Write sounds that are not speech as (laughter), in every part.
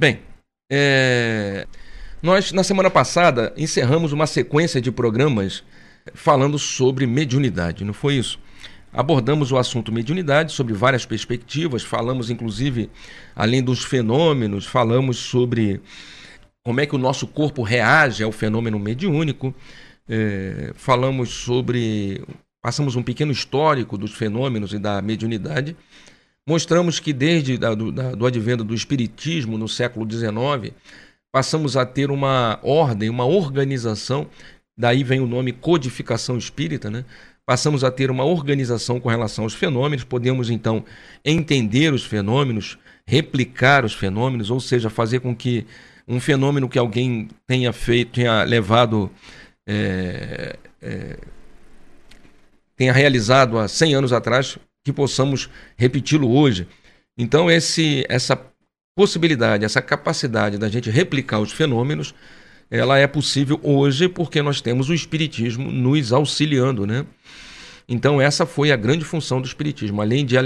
Bem, é... nós na semana passada encerramos uma sequência de programas falando sobre mediunidade, não foi isso? Abordamos o assunto mediunidade sobre várias perspectivas, falamos inclusive, além dos fenômenos, falamos sobre como é que o nosso corpo reage ao fenômeno mediúnico, é, falamos sobre. passamos um pequeno histórico dos fenômenos e da mediunidade. Mostramos que desde da, do, da, do advento do Espiritismo no século XIX, passamos a ter uma ordem, uma organização, daí vem o nome codificação espírita, né? Passamos a ter uma organização com relação aos fenômenos, podemos então entender os fenômenos, replicar os fenômenos, ou seja, fazer com que um fenômeno que alguém tenha feito, tenha levado, é, é, tenha realizado há 100 anos atrás, que possamos repeti-lo hoje. Então, esse, essa possibilidade, essa capacidade da gente replicar os fenômenos, ela é possível hoje porque nós temos o Espiritismo nos auxiliando, né? Então, essa foi a grande função do Espiritismo. Além de,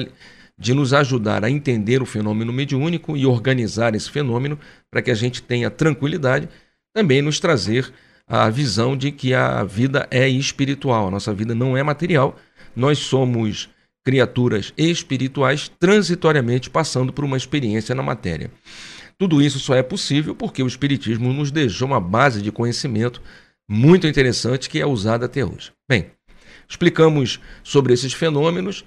de nos ajudar a entender o fenômeno mediúnico e organizar esse fenômeno para que a gente tenha tranquilidade, também nos trazer a visão de que a vida é espiritual, a nossa vida não é material, nós somos criaturas espirituais transitoriamente passando por uma experiência na matéria. Tudo isso só é possível porque o Espiritismo nos deixou uma base de conhecimento muito interessante que é usada até hoje. Bem, explicamos sobre esses fenômenos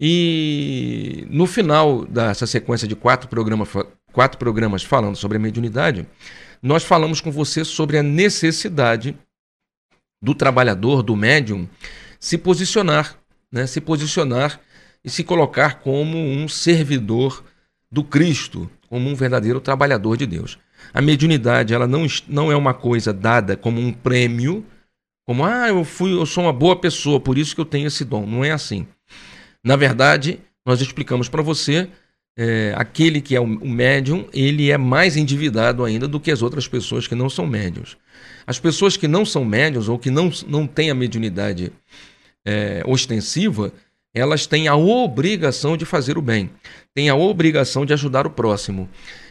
e no final dessa sequência de quatro programas, quatro programas falando sobre a mediunidade, nós falamos com você sobre a necessidade do trabalhador, do médium, se posicionar né, se posicionar e se colocar como um servidor do Cristo, como um verdadeiro trabalhador de Deus. A mediunidade ela não, não é uma coisa dada como um prêmio, como ah, eu fui, eu sou uma boa pessoa, por isso que eu tenho esse dom. Não é assim. Na verdade, nós explicamos para você é, aquele que é o, médium, ele é mais endividado ainda do que as outras pessoas que não são médiums. As pessoas que não são médiums ou que não, não têm a mediunidade é, ostensiva, elas têm a obrigação de fazer o bem, têm a obrigação de ajudar o próximo.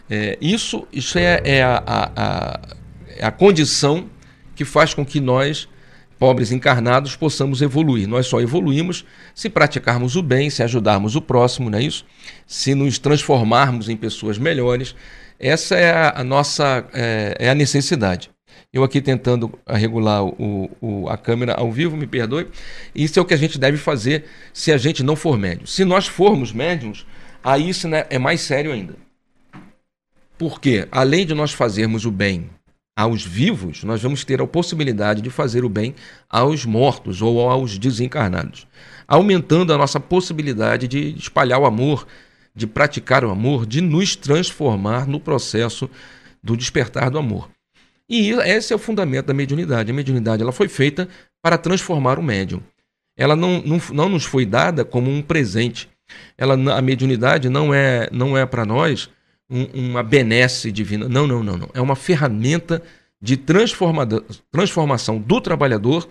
É, isso isso é, é a, a, a, é a condição que faz com que nós, pobres encarnados, possamos evoluir. Nós só evoluímos se praticarmos o bem, se ajudarmos o próximo, não é isso? Se nos transformarmos em pessoas melhores. Essa é a, nossa é, é a necessidade. Eu aqui tentando regular o, o, a câmera ao vivo, me perdoe. Isso é o que a gente deve fazer se a gente não for médium. Se nós formos médiums, aí isso né, é mais sério ainda. Porque, além de nós fazermos o bem aos vivos, nós vamos ter a possibilidade de fazer o bem aos mortos ou aos desencarnados, aumentando a nossa possibilidade de espalhar o amor, de praticar o amor, de nos transformar no processo do despertar do amor. E esse é o fundamento da mediunidade. A mediunidade ela foi feita para transformar o médium. Ela não, não, não nos foi dada como um presente. Ela, a mediunidade não é, não é para nós um, uma benesse divina. Não, não, não, não. É uma ferramenta de transformação do trabalhador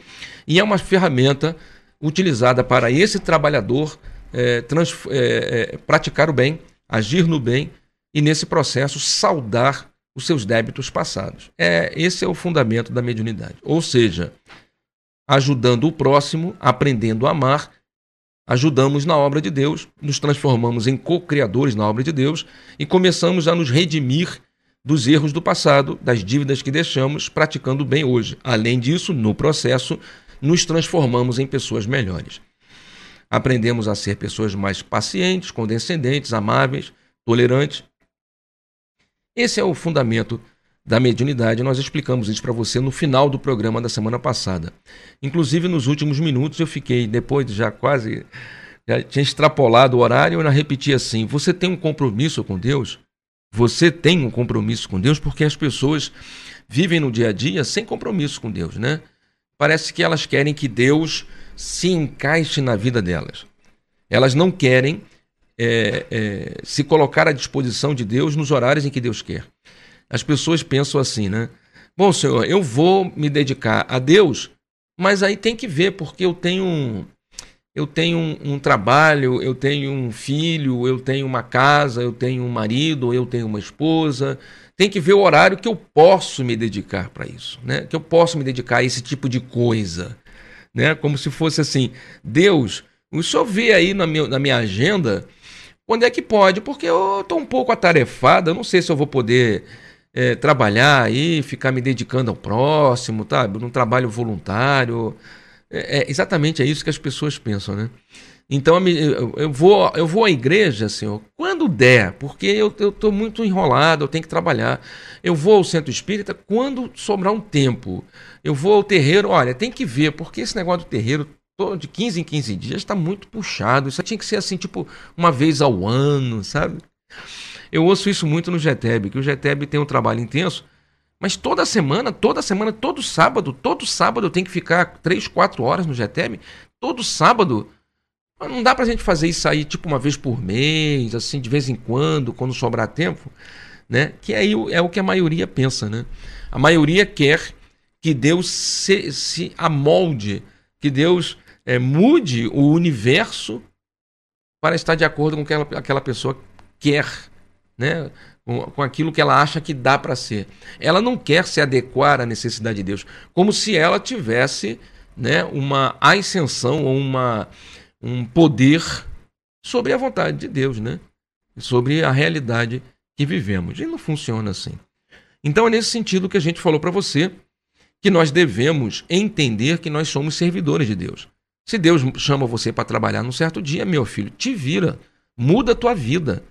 e é uma ferramenta utilizada para esse trabalhador é, trans, é, é, praticar o bem, agir no bem e, nesse processo, saudar os seus débitos passados. É, esse é o fundamento da mediunidade. Ou seja, ajudando o próximo, aprendendo a amar, ajudamos na obra de Deus, nos transformamos em co-criadores na obra de Deus e começamos a nos redimir dos erros do passado, das dívidas que deixamos, praticando bem hoje. Além disso, no processo, nos transformamos em pessoas melhores. Aprendemos a ser pessoas mais pacientes, condescendentes, amáveis, tolerantes esse é o fundamento da mediunidade. Nós explicamos isso para você no final do programa da semana passada. Inclusive, nos últimos minutos, eu fiquei, depois de já quase. Já tinha extrapolado o horário, eu ainda repeti assim: você tem um compromisso com Deus? Você tem um compromisso com Deus? Porque as pessoas vivem no dia a dia sem compromisso com Deus, né? Parece que elas querem que Deus se encaixe na vida delas. Elas não querem é, é, se colocar à disposição de Deus nos horários em que Deus quer. As pessoas pensam assim, né? Bom, Senhor, eu vou me dedicar a Deus, mas aí tem que ver, porque eu tenho eu tenho um, um, trabalho, eu tenho um filho, eu tenho uma casa, eu tenho um marido, eu tenho uma esposa. Tem que ver o horário que eu posso me dedicar para isso, né? Que eu posso me dedicar a esse tipo de coisa, né? Como se fosse assim, Deus, o senhor vê aí na minha, na minha agenda quando é que pode, porque eu estou um pouco atarefado, eu não sei se eu vou poder é, trabalhar aí, ficar me dedicando ao próximo, tá? Num trabalho voluntário. É, é, exatamente é isso que as pessoas pensam, né? Então eu vou, eu vou à igreja, Senhor, quando der, porque eu estou muito enrolado, eu tenho que trabalhar. Eu vou ao centro espírita quando sobrar um tempo. Eu vou ao terreiro, olha, tem que ver, porque esse negócio do terreiro de 15 em 15 dias está muito puxado. Isso tinha que ser assim, tipo, uma vez ao ano, sabe? Eu ouço isso muito no GTEB, que o GTEB tem um trabalho intenso, mas toda semana, toda semana, todo sábado, todo sábado eu tenho que ficar 3, 4 horas no GTEB. Todo sábado. Não dá pra gente fazer isso aí tipo uma vez por mês, assim, de vez em quando, quando sobrar tempo, né? Que aí é o que a maioria pensa, né? A maioria quer que Deus se, se amolde, que Deus é, mude o universo para estar de acordo com o que aquela, pessoa quer né? Com, com aquilo que ela acha que dá para ser. Ela não quer se adequar à necessidade de Deus, como se ela tivesse né, uma ascensão ou uma, um poder sobre a vontade de Deus, né? sobre a realidade que vivemos. E não funciona assim. Então é nesse sentido que a gente falou para você que nós devemos entender que nós somos servidores de Deus. Se Deus chama você para trabalhar num certo dia, meu filho, te vira, muda a tua vida.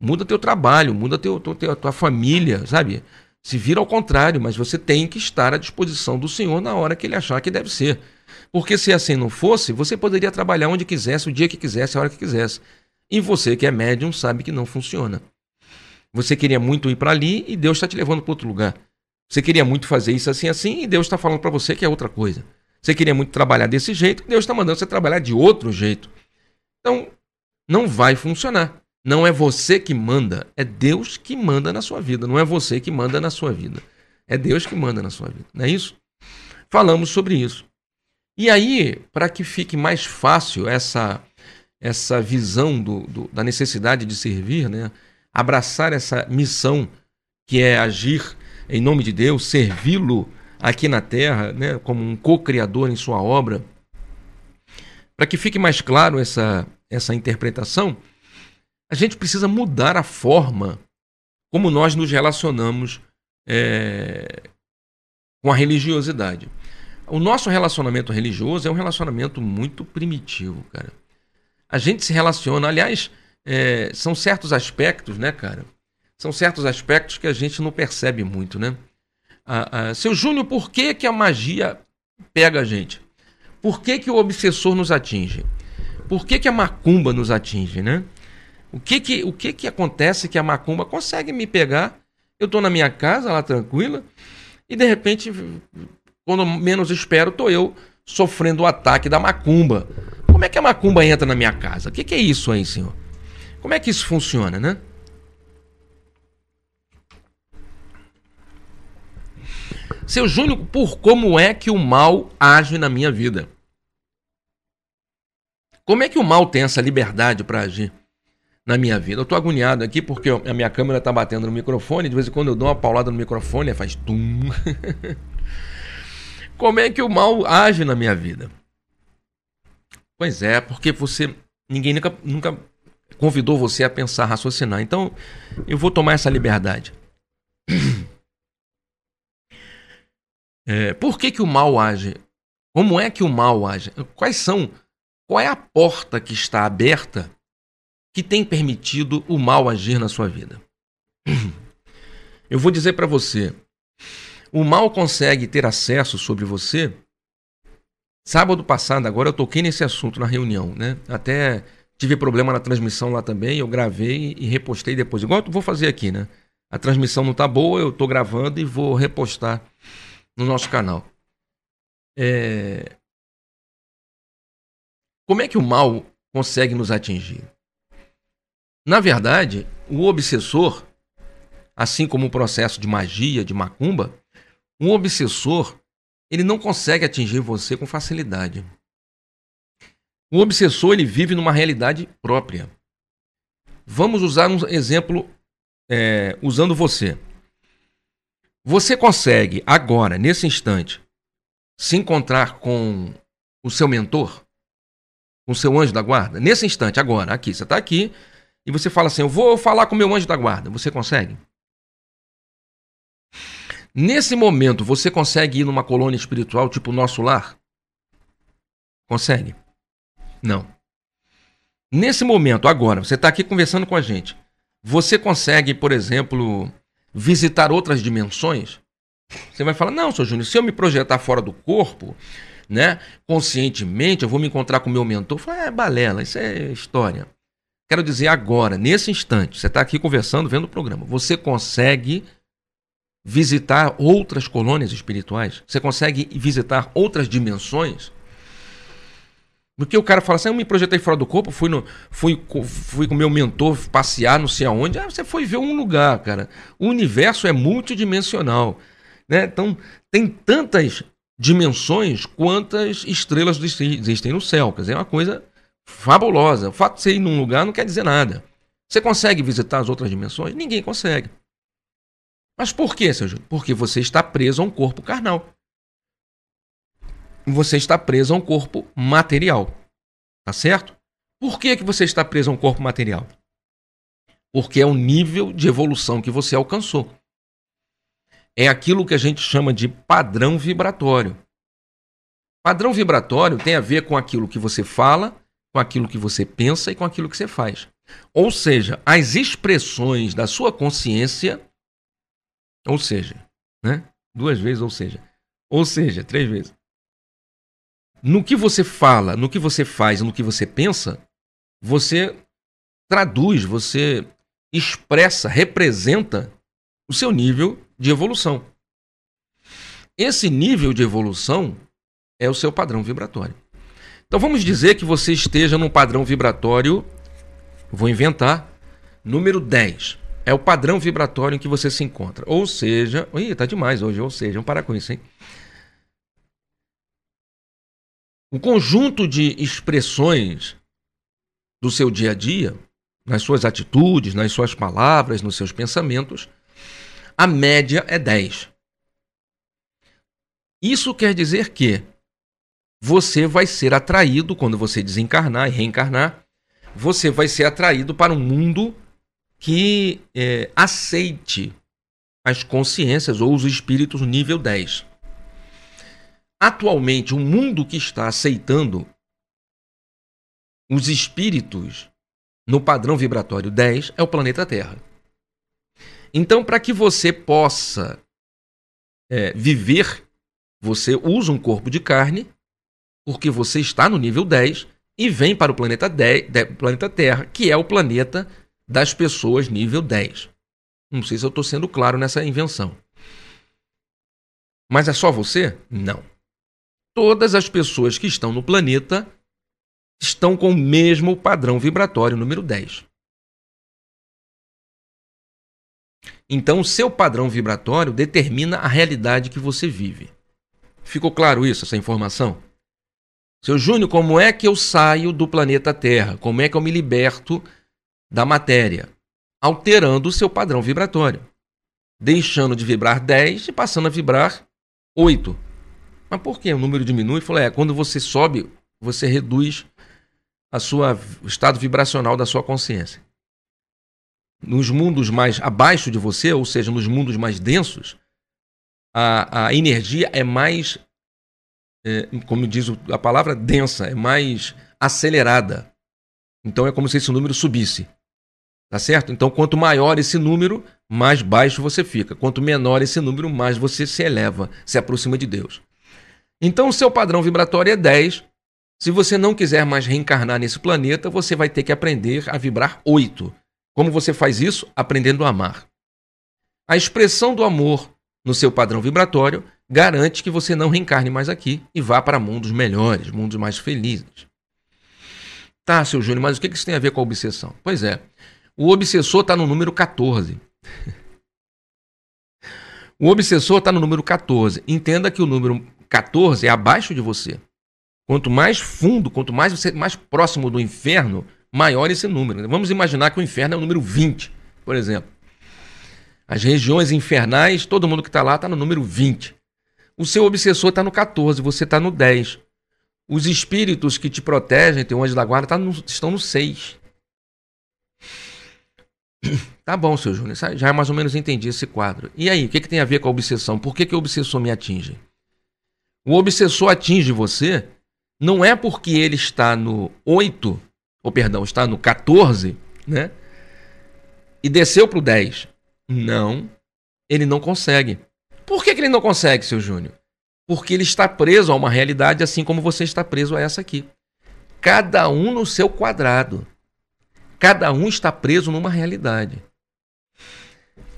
Muda teu trabalho, muda teu, teu, tua família, sabe? Se vira ao contrário, mas você tem que estar à disposição do Senhor na hora que ele achar que deve ser. Porque se assim não fosse, você poderia trabalhar onde quisesse, o dia que quisesse, a hora que quisesse. E você que é médium sabe que não funciona. Você queria muito ir para ali e Deus está te levando para outro lugar. Você queria muito fazer isso assim assim e Deus está falando para você que é outra coisa. Você queria muito trabalhar desse jeito Deus está mandando você trabalhar de outro jeito. Então, não vai funcionar. Não é você que manda, é Deus que manda na sua vida. Não é você que manda na sua vida. É Deus que manda na sua vida. Não é isso? Falamos sobre isso. E aí, para que fique mais fácil essa, essa visão do, do, da necessidade de servir, né? abraçar essa missão que é agir em nome de Deus, servi-lo aqui na terra, né? como um co-criador em sua obra, para que fique mais claro essa, essa interpretação, a gente precisa mudar a forma como nós nos relacionamos é, com a religiosidade. O nosso relacionamento religioso é um relacionamento muito primitivo, cara. A gente se relaciona, aliás, é, são certos aspectos, né, cara? São certos aspectos que a gente não percebe muito, né? Ah, ah, seu Júnior, por que, que a magia pega a gente? Por que, que o obsessor nos atinge? Por que, que a macumba nos atinge, né? O que que, o que que acontece que a macumba consegue me pegar? Eu estou na minha casa, lá tranquila, e de repente, quando menos espero, estou eu sofrendo o ataque da macumba. Como é que a macumba entra na minha casa? O que, que é isso aí, senhor? Como é que isso funciona, né? Seu Júnior, por como é que o mal age na minha vida? Como é que o mal tem essa liberdade para agir? na minha vida. Eu tô agoniado aqui porque a minha câmera tá batendo no microfone, de vez em quando eu dou uma paulada no microfone, faz tum. (laughs) Como é que o mal age na minha vida? Pois é, porque você ninguém nunca, nunca convidou você a pensar, raciocinar. Então, eu vou tomar essa liberdade. (clears throat) É, por que, que o mal age? Como é que o mal age? Quais são? Qual é a porta que está aberta que tem permitido o mal agir na sua vida. Eu vou dizer para você: o mal consegue ter acesso sobre você. Sábado passado, agora eu toquei nesse assunto na reunião, né? Até tive problema na transmissão lá também, eu gravei e repostei depois. Igual eu vou fazer aqui, né? A transmissão não tá boa, eu tô gravando e vou repostar no nosso canal. É... Como é que o mal consegue nos atingir? Na verdade, o obsessor, assim como o processo de magia, de macumba, um obsessor, ele não consegue atingir você com facilidade. O obsessor ele vive numa realidade própria. Vamos usar um exemplo é, usando você. Você consegue agora, nesse instante, se encontrar com o seu mentor, com o seu anjo da guarda? Nesse instante, agora, aqui, você está aqui e você fala assim: Eu vou falar com o meu anjo da guarda. Você consegue? Nesse momento, você consegue ir numa colônia espiritual tipo o nosso lar? Consegue? Não. Nesse momento, agora, você está aqui conversando com a gente. Você consegue, por exemplo, visitar outras dimensões? Você vai falar: não, seu Júnior, se eu me projetar fora do corpo, né, conscientemente, eu vou me encontrar com o meu mentor. Eu falo, é balela, isso é história. Quero dizer agora, nesse instante, você está aqui conversando, vendo o programa, você consegue visitar outras colônias espirituais? Você consegue visitar outras dimensões? Porque o cara fala assim, ah, eu me projetei fora do corpo, fui, no, fui, fui com meu mentor passear não sei aonde. Ah, você foi ver um lugar, cara. O universo é multidimensional. Né? Então, tem tantas dimensões quantas estrelas existem no céu. Quer dizer, é uma coisa fabulosa. O fato de você ir num lugar não quer dizer nada. Você consegue visitar as outras dimensões? Ninguém consegue. Mas por quê, seu Júnior? Porque você está preso a um corpo carnal você está preso a um corpo material. Tá certo? Por que, que você está preso a um corpo material? Porque é o nível de evolução que você alcançou. É aquilo que a gente chama de padrão vibratório. Padrão vibratório tem a ver com aquilo que você fala, com aquilo que você pensa e com aquilo que você faz. Ou seja, as expressões da sua consciência, ou seja, né? Duas vezes, ou seja. Ou seja, três vezes no que você fala, no que você faz, no que você pensa, você traduz, você expressa, representa o seu nível de evolução. Esse nível de evolução é o seu padrão vibratório. Então vamos dizer que você esteja num padrão vibratório, vou inventar, número 10. É o padrão vibratório em que você se encontra. Ou seja, ih, tá demais hoje, ou seja, vamos parar com isso, hein? Um conjunto de expressões do seu dia a dia, nas suas atitudes, nas suas palavras, nos seus pensamentos, a média é 10. Isso quer dizer que você vai ser atraído, quando você desencarnar e reencarnar, você vai ser atraído para um mundo que é, aceite as consciências ou os espíritos nível 10. Atualmente, o mundo que está aceitando os espíritos no padrão vibratório 10 é o planeta Terra. Então, para que você possa é, viver, você usa um corpo de carne, porque você está no nível 10 e vem para o planeta, 10, planeta Terra, que é o planeta das pessoas nível 10. Não sei se eu estou sendo claro nessa invenção. Mas é só você? Não todas as pessoas que estão no planeta estão com o mesmo padrão vibratório número 10. Então, o seu padrão vibratório determina a realidade que você vive. Ficou claro isso, essa informação? Seu Júnior, como é que eu saio do planeta Terra? Como é que eu me liberto da matéria? Alterando o seu padrão vibratório. Deixando de vibrar 10 e passando a vibrar 8. Mas por que o número diminui? Falou, é, quando você sobe, você reduz a sua, o estado vibracional da sua consciência. Nos mundos mais abaixo de você, ou seja, nos mundos mais densos, a, a energia é mais, é, como diz a palavra, densa, é mais acelerada. Então é como se esse número subisse. Tá certo? Então, quanto maior esse número, mais baixo você fica. Quanto menor esse número, mais você se eleva, se aproxima de Deus. Então, o seu padrão vibratório é 10. Se você não quiser mais reencarnar nesse planeta, você vai ter que aprender a vibrar 8. Como você faz isso? Aprendendo a amar. A expressão do amor no seu padrão vibratório garante que você não reencarne mais aqui e vá para mundos melhores, mundos mais felizes. Tá, seu Júnior, mas o que isso tem a ver com a obsessão? Pois é, o obsessor está no número 14. (laughs) o obsessor está no número 14. Entenda que o número 14 é abaixo de você. Quanto mais fundo, quanto mais você mais próximo do inferno, maior esse número. Vamos imaginar que o inferno é o número 20, por exemplo. As regiões infernais, todo mundo que está lá está no número 20. O seu obsessor está no 14, você está no 10. Os espíritos que te protegem, tem um anjo da guarda, tá no, estão no 6. (coughs) Tá bom, seu Júnior, já mais ou menos entendi esse quadro. E aí, o que, que tem a ver com a obsessão? Por que, que o obsessor me atinge? O obsessor atinge você não é porque ele está no 8, ou perdão, está no 14, né? E desceu para o 10. Não, ele não consegue. Por que, que ele não consegue, seu Júnior? Porque ele está preso a uma realidade assim como você está preso a essa aqui. Cada um no seu quadrado. Cada um está preso numa realidade.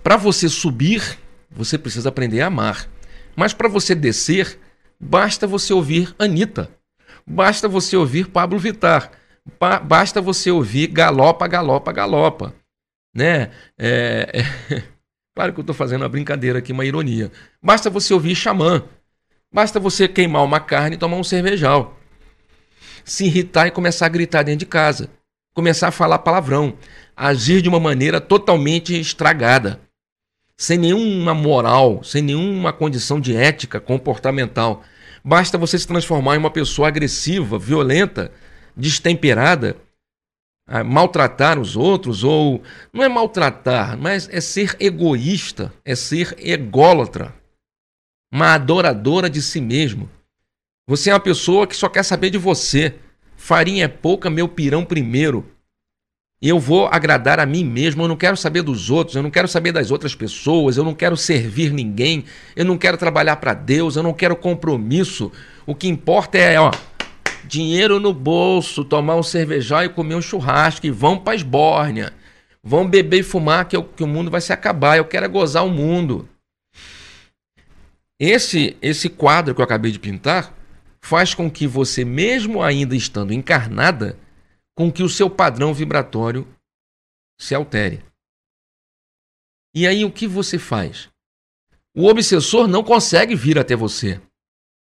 Para você subir, você precisa aprender a amar. Mas para você descer, basta você ouvir Anitta. Basta você ouvir Pablo Vittar. Ba basta você ouvir Galopa, Galopa, Galopa. Né? É, é... (laughs) Claro que eu estou fazendo uma brincadeira aqui, uma ironia. Basta você ouvir Xamã. Basta você queimar uma carne e tomar um cervejal. Se irritar e começar a gritar dentro de casa. Começar a falar palavrão. Agir de uma maneira totalmente estragada. Sem nenhuma moral, sem nenhuma condição de ética comportamental. Basta você se transformar em uma pessoa agressiva, violenta, destemperada, maltratar os outros, ou não é maltratar, mas é ser egoísta, é ser ególatra, uma adoradora de si mesmo. Você é uma pessoa que só quer saber de você. Farinha é pouca, meu pirão primeiro. Eu vou agradar a mim mesmo, eu não quero saber dos outros, eu não quero saber das outras pessoas, eu não quero servir ninguém, eu não quero trabalhar para Deus, eu não quero compromisso. O que importa é, ó, dinheiro no bolso, tomar um cervejal e comer um churrasco e vão para esbórnia. Vão beber e fumar que, eu, que o mundo vai se acabar, eu quero é gozar o mundo. Esse esse quadro que eu acabei de pintar faz com que você, mesmo ainda estando encarnada, com que o seu padrão vibratório se altere. E aí o que você faz? O obsessor não consegue vir até você,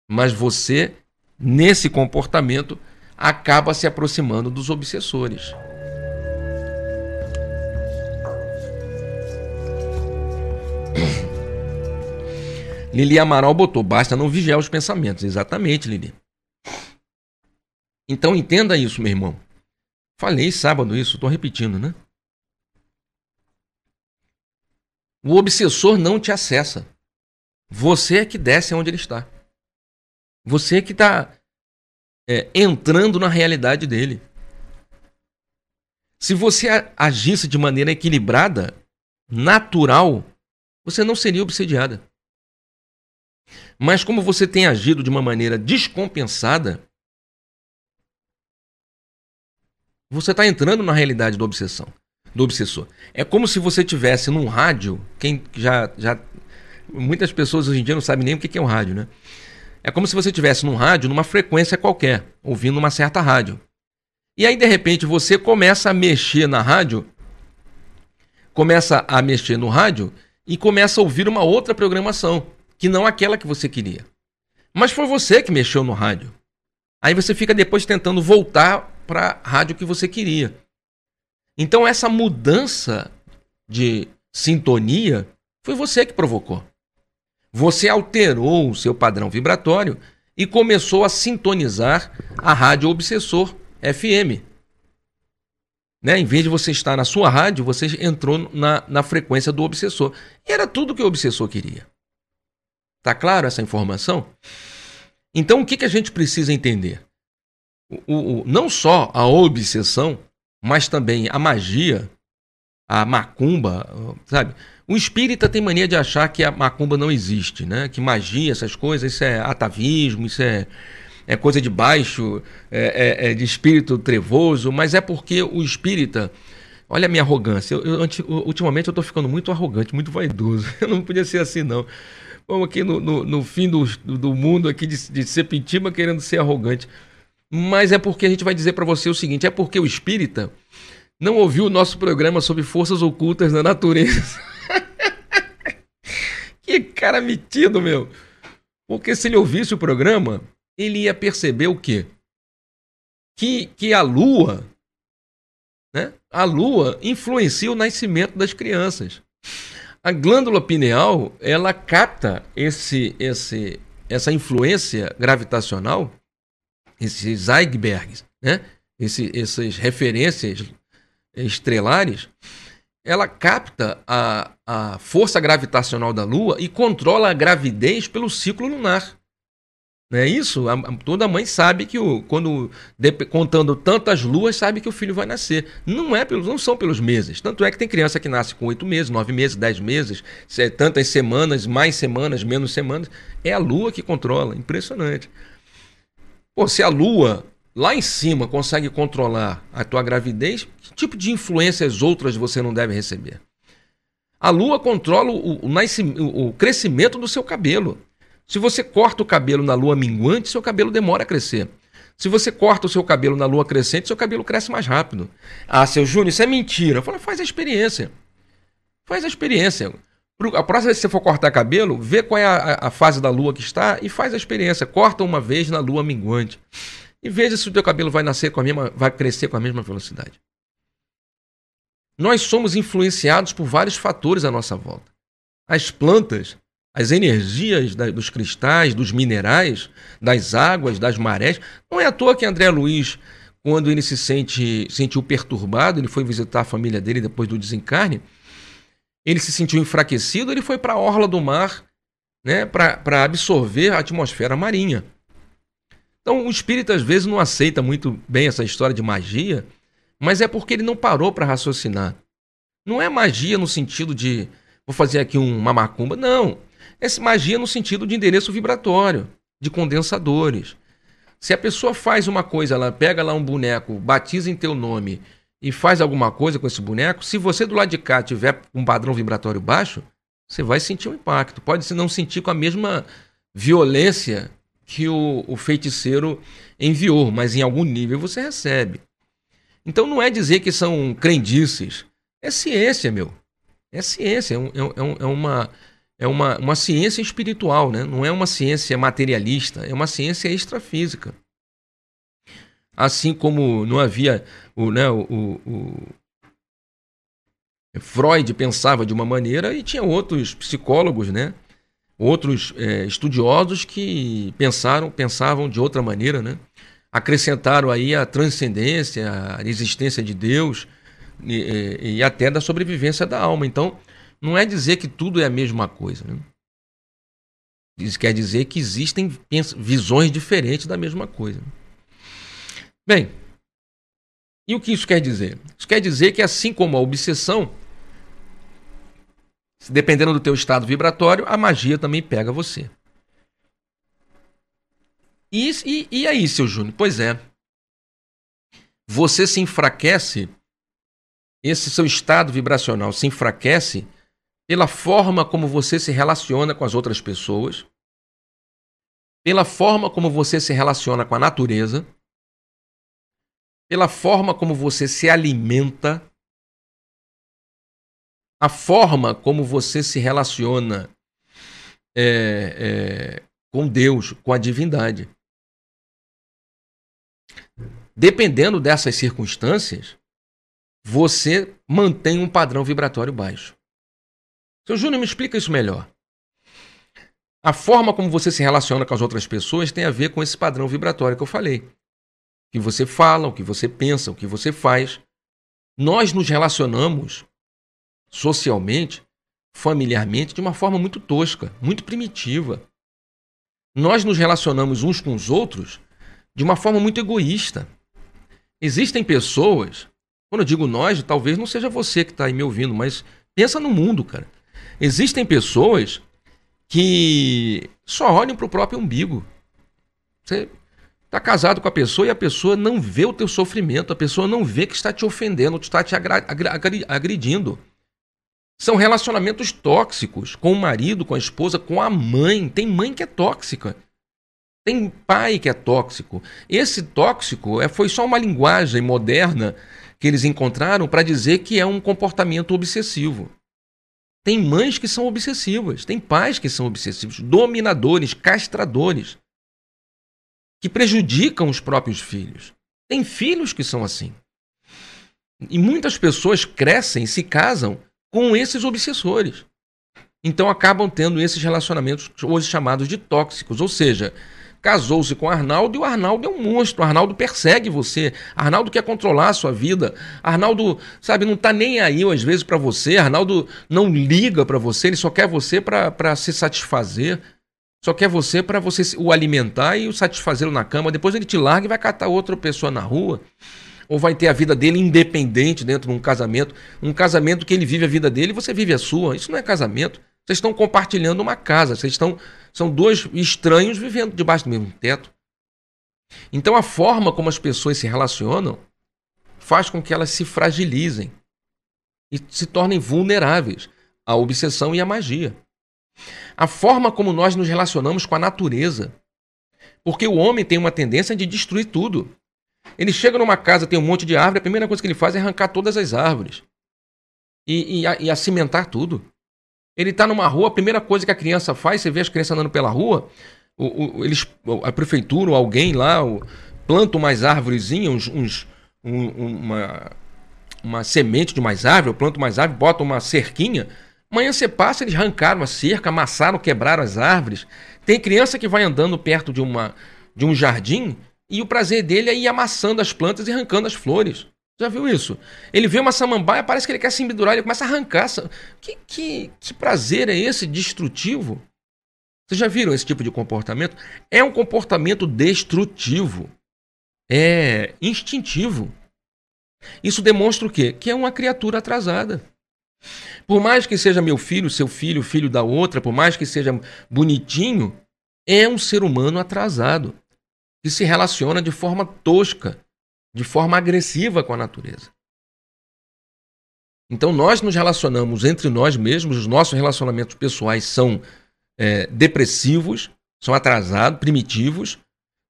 mas você, nesse comportamento, acaba se aproximando dos obsessores. (coughs) Lili Amaral botou, basta não vigiar os pensamentos. Exatamente, Lili. Então entenda isso, meu irmão. Falei sábado isso, estou repetindo, né? O obsessor não te acessa. Você é que desce onde ele está. Você é que está é, entrando na realidade dele. Se você agisse de maneira equilibrada, natural, você não seria obsediada. Mas como você tem agido de uma maneira descompensada, Você está entrando na realidade da obsessão, do obsessor. É como se você tivesse num rádio, quem já já muitas pessoas hoje em dia não sabem nem o que é um rádio, né? É como se você tivesse num rádio, numa frequência qualquer, ouvindo uma certa rádio. E aí de repente você começa a mexer na rádio, começa a mexer no rádio e começa a ouvir uma outra programação, que não aquela que você queria. Mas foi você que mexeu no rádio. Aí você fica depois tentando voltar para a rádio que você queria. Então essa mudança de sintonia foi você que provocou. Você alterou o seu padrão vibratório e começou a sintonizar a rádio obsessor FM. Né? Em vez de você estar na sua rádio, você entrou na, na frequência do obsessor. E era tudo que o obsessor queria. Tá claro essa informação? Então o que, que a gente precisa entender? o, o, não só a obsessão, mas também a magia, a macumba, sabe? O espírita tem mania de achar que a macumba não existe, né? Que magia, essas coisas, isso é atavismo, isso é, é coisa de baixo, é, é, é de espírito trevoso, mas é porque o espírita. Olha a minha arrogância. Eu, eu, ultimamente eu estou ficando muito arrogante, muito vaidoso. (laughs) Eu não podia ser assim, não. Vamos aqui no, no, no fim do, do mundo aqui de, de ser pintima querendo ser arrogante. Mas é porque a gente vai dizer para você o seguinte: é porque o espírita não ouviu o nosso programa sobre forças ocultas na natureza. (laughs) que cara metido, meu. Porque se ele ouvisse o programa, ele ia perceber o quê? que, que a lua, né? A lua influencia o nascimento das crianças. A glândula pineal, ela capta esse, esse, essa influência gravitacional, esses icebergs, né? Esse, essas referências estrelares, ela capta a, a força gravitacional da Lua e controla a gravidez pelo ciclo lunar. Não é isso? A, toda mãe sabe que o, quando de, contando tantas luas sabe que o filho vai nascer. Não é pelos, não são pelos meses. Tanto é que tem criança que nasce com oito meses, nove meses, dez meses, se, tantas semanas, mais semanas, menos semanas. É a lua que controla. Impressionante. Pô, se a lua lá em cima consegue controlar a tua gravidez, que tipo de influências outras você não deve receber? A lua controla o, o, o crescimento do seu cabelo. Se você corta o cabelo na lua minguante, seu cabelo demora a crescer. Se você corta o seu cabelo na lua crescente, seu cabelo cresce mais rápido. Ah, seu Júnior, isso é mentira. Eu falo, faz a experiência. Faz a experiência. A próxima vez que você for cortar cabelo, vê qual é a, a fase da lua que está e faz a experiência. Corta uma vez na lua minguante. E veja se o teu cabelo vai nascer com a mesma, vai crescer com a mesma velocidade. Nós somos influenciados por vários fatores à nossa volta. As plantas as energias da, dos cristais, dos minerais, das águas, das marés. Não é à toa que André Luiz, quando ele se sente, sentiu perturbado, ele foi visitar a família dele depois do desencarne, ele se sentiu enfraquecido, ele foi para a orla do mar né, para absorver a atmosfera marinha. Então, o espírito às vezes não aceita muito bem essa história de magia, mas é porque ele não parou para raciocinar. Não é magia no sentido de vou fazer aqui uma macumba. Não. Essa magia no sentido de endereço vibratório, de condensadores. Se a pessoa faz uma coisa, ela pega lá um boneco, batiza em teu nome e faz alguma coisa com esse boneco, se você do lado de cá tiver um padrão vibratório baixo, você vai sentir um impacto. Pode não sentir com a mesma violência que o, o feiticeiro enviou, mas em algum nível você recebe. Então não é dizer que são crendices. É ciência, meu. É ciência. É, um, é, um, é uma é uma, uma ciência espiritual, né? não é uma ciência materialista, é uma ciência extrafísica. Assim como não havia o, né, o, o, o Freud pensava de uma maneira e tinha outros psicólogos, né? outros é, estudiosos que pensaram, pensavam de outra maneira, né? acrescentaram aí a transcendência, a existência de Deus e, e até da sobrevivência da alma. Então, não é dizer que tudo é a mesma coisa. Né? Isso quer dizer que existem visões diferentes da mesma coisa. Bem, e o que isso quer dizer? Isso quer dizer que assim como a obsessão, dependendo do teu estado vibratório, a magia também pega você. E, e, e aí, seu Júnior? Pois é. Você se enfraquece, esse seu estado vibracional se enfraquece pela forma como você se relaciona com as outras pessoas, pela forma como você se relaciona com a natureza, pela forma como você se alimenta, a forma como você se relaciona é, é, com Deus, com a divindade. Dependendo dessas circunstâncias, você mantém um padrão vibratório baixo. Seu Júnior, me explica isso melhor. A forma como você se relaciona com as outras pessoas tem a ver com esse padrão vibratório que eu falei. O que você fala, o que você pensa, o que você faz. Nós nos relacionamos socialmente, familiarmente, de uma forma muito tosca, muito primitiva. Nós nos relacionamos uns com os outros de uma forma muito egoísta. Existem pessoas, quando eu digo nós, talvez não seja você que está aí me ouvindo, mas pensa no mundo, cara. Existem pessoas que só olham para o próprio umbigo. Você está casado com a pessoa e a pessoa não vê o teu sofrimento, a pessoa não vê que está te ofendendo, que está te agredindo. São relacionamentos tóxicos com o marido, com a esposa, com a mãe. Tem mãe que é tóxica. Tem pai que é tóxico. Esse tóxico é, foi só uma linguagem moderna que eles encontraram para dizer que é um comportamento obsessivo. Tem mães que são obsessivas, tem pais que são obsessivos, dominadores, castradores, que prejudicam os próprios filhos. Tem filhos que são assim. E muitas pessoas crescem, se casam com esses obsessores. Então acabam tendo esses relacionamentos hoje chamados de tóxicos, ou seja, casou-se com Arnaldo e o Arnaldo é um monstro. Arnaldo persegue você. Arnaldo quer controlar a sua vida. Arnaldo, sabe, não tá nem aí às vezes para você. Arnaldo não liga para você, ele só quer você para se satisfazer. Só quer você para você o alimentar e o satisfazê-lo na cama. Depois ele te larga e vai catar outra pessoa na rua. Ou vai ter a vida dele independente dentro de um casamento. Um casamento que ele vive a vida dele e você vive a sua. Isso não é casamento. Vocês estão compartilhando uma casa. Vocês estão. São dois estranhos vivendo debaixo do mesmo teto. Então a forma como as pessoas se relacionam faz com que elas se fragilizem e se tornem vulneráveis à obsessão e à magia a forma como nós nos relacionamos com a natureza. Porque o homem tem uma tendência de destruir tudo. Ele chega numa casa, tem um monte de árvore, a primeira coisa que ele faz é arrancar todas as árvores e, e, e acimentar tudo. Ele está numa rua, a primeira coisa que a criança faz, você vê as crianças andando pela rua, o, o, eles, a prefeitura ou alguém lá o, planta umas árvorezinhas, uns, uns um, uma, uma semente de mais árvore, planta mais árvore, bota uma cerquinha, Amanhã você passa, eles arrancaram a cerca, amassaram, quebraram as árvores. Tem criança que vai andando perto de, uma, de um jardim e o prazer dele é ir amassando as plantas e arrancando as flores. Já viu isso? Ele vê uma samambaia, parece que ele quer se embedurar, ele começa a arrancar. Que, que, que prazer é esse destrutivo? Vocês já viram esse tipo de comportamento? É um comportamento destrutivo. É instintivo. Isso demonstra o quê? Que é uma criatura atrasada. Por mais que seja meu filho, seu filho, filho da outra, por mais que seja bonitinho, é um ser humano atrasado que se relaciona de forma tosca, de forma agressiva com a natureza. Então nós nos relacionamos entre nós mesmos, os nossos relacionamentos pessoais são é, depressivos, são atrasados, primitivos.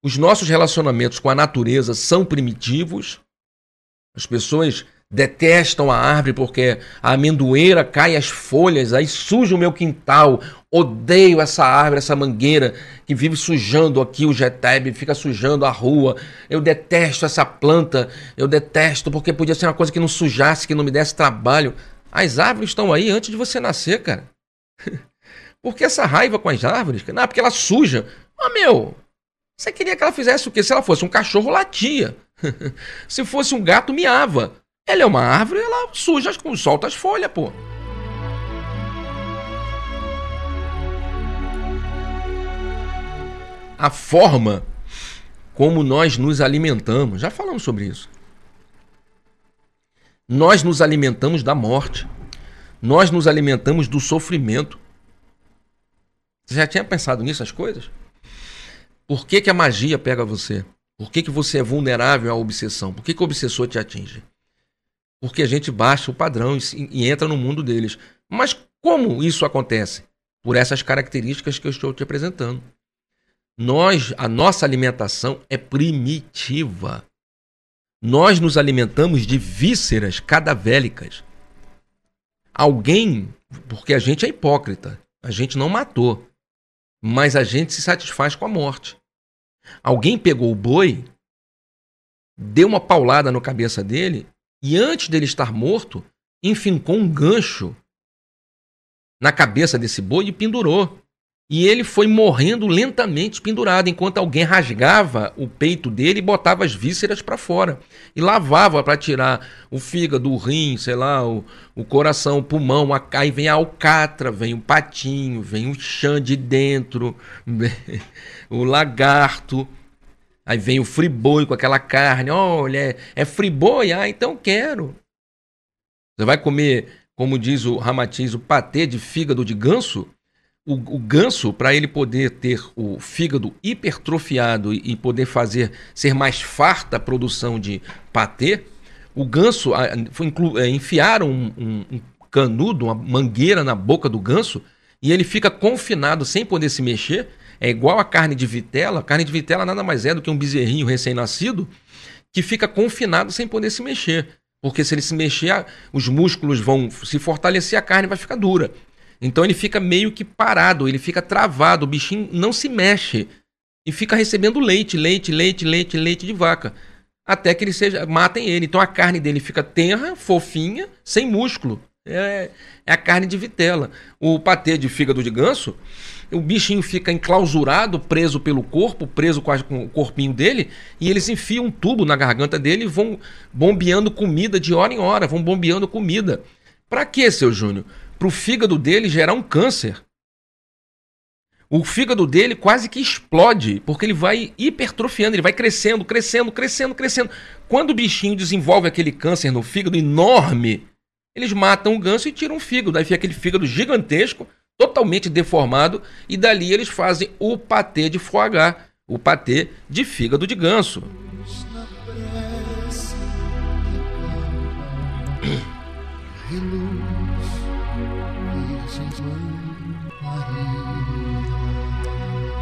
Os nossos relacionamentos com a natureza são primitivos. As pessoas detestam a árvore porque a amendoeira cai as folhas, aí suja o meu quintal. Odeio essa árvore, essa mangueira que vive sujando aqui o jetebe, fica sujando a rua. Eu detesto essa planta, eu detesto porque podia ser uma coisa que não sujasse, que não me desse trabalho. As árvores estão aí antes de você nascer, cara. (laughs) Por que essa raiva com as árvores? Não, porque ela suja. Ah, meu, você queria que ela fizesse o quê? Se ela fosse um cachorro, latia. (laughs) Se fosse um gato, miava. Ela é uma árvore, ela suja, solta as folhas, pô. A forma como nós nos alimentamos, já falamos sobre isso. Nós nos alimentamos da morte. Nós nos alimentamos do sofrimento. Você já tinha pensado nisso as coisas? Por que, que a magia pega você? Por que, que você é vulnerável à obsessão? Por que, que o obsessor te atinge? Porque a gente baixa o padrão e, e entra no mundo deles. Mas como isso acontece? Por essas características que eu estou te apresentando. Nós, a nossa alimentação é primitiva. Nós nos alimentamos de vísceras cadavélicas. Alguém, porque a gente é hipócrita, a gente não matou, mas a gente se satisfaz com a morte. Alguém pegou o boi, deu uma paulada no cabeça dele e antes dele estar morto, enfincou um gancho na cabeça desse boi e pendurou. E ele foi morrendo lentamente pendurado, enquanto alguém rasgava o peito dele e botava as vísceras para fora. E lavava para tirar o fígado, o rim, sei lá, o, o coração, o pulmão. A, aí vem a alcatra, vem o patinho, vem o chã de dentro, (laughs) o lagarto. Aí vem o friboi com aquela carne. Olha, é, é friboi? Ah, então quero. Você vai comer, como diz o Ramatiz, o patê de fígado de ganso? O, o ganso, para ele poder ter o fígado hipertrofiado e, e poder fazer ser mais farta a produção de patê, o ganso foi inclu, é, enfiaram um, um, um canudo, uma mangueira na boca do ganso e ele fica confinado sem poder se mexer é igual a carne de vitela. A carne de vitela nada mais é do que um bezerrinho recém-nascido que fica confinado sem poder se mexer. Porque se ele se mexer, os músculos vão se fortalecer, a carne vai ficar dura. Então ele fica meio que parado, ele fica travado, o bichinho não se mexe e fica recebendo leite, leite, leite, leite, leite de vaca. até que ele seja matem ele. Então a carne dele fica tenra, fofinha, sem músculo. É, é a carne de vitela. O patê de fígado de ganso, o bichinho fica enclausurado, preso pelo corpo, preso quase com o corpinho dele, e eles enfiam um tubo na garganta dele e vão bombeando comida de hora em hora, vão bombeando comida. Para quê, seu Júnior? Para o fígado dele gerar um câncer. O fígado dele quase que explode, porque ele vai hipertrofiando, ele vai crescendo, crescendo, crescendo, crescendo. Quando o bichinho desenvolve aquele câncer no fígado enorme, eles matam o ganso e tiram o fígado. Aí fica aquele fígado gigantesco, totalmente deformado, e dali eles fazem o patê de foie gras, o patê de fígado de ganso.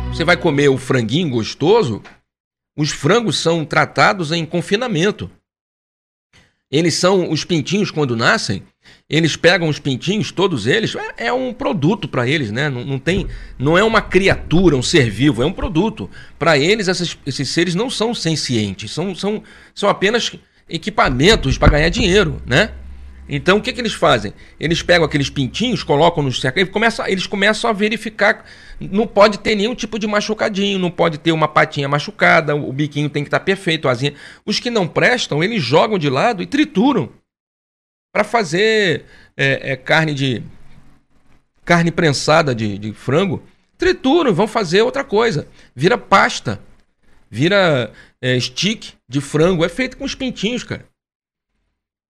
Você vai comer o franguinho gostoso, os frangos são tratados em confinamento. Eles são os pintinhos quando nascem, eles pegam os pintinhos, todos eles, é, é um produto para eles, né? Não, não, tem, não é uma criatura, um ser vivo, é um produto. Para eles, esses, esses seres não são sencientes, são, são, são apenas equipamentos para ganhar dinheiro, né? Então o que, que eles fazem? Eles pegam aqueles pintinhos, colocam nos cercos, eles começam, eles começam a verificar. Não pode ter nenhum tipo de machucadinho, não pode ter uma patinha machucada, o biquinho tem que estar perfeito, asinha. Os que não prestam, eles jogam de lado e trituram para fazer é, é, carne de carne prensada de, de frango. Trituram, vão fazer outra coisa. Vira pasta, vira é, stick de frango. É feito com os pintinhos, cara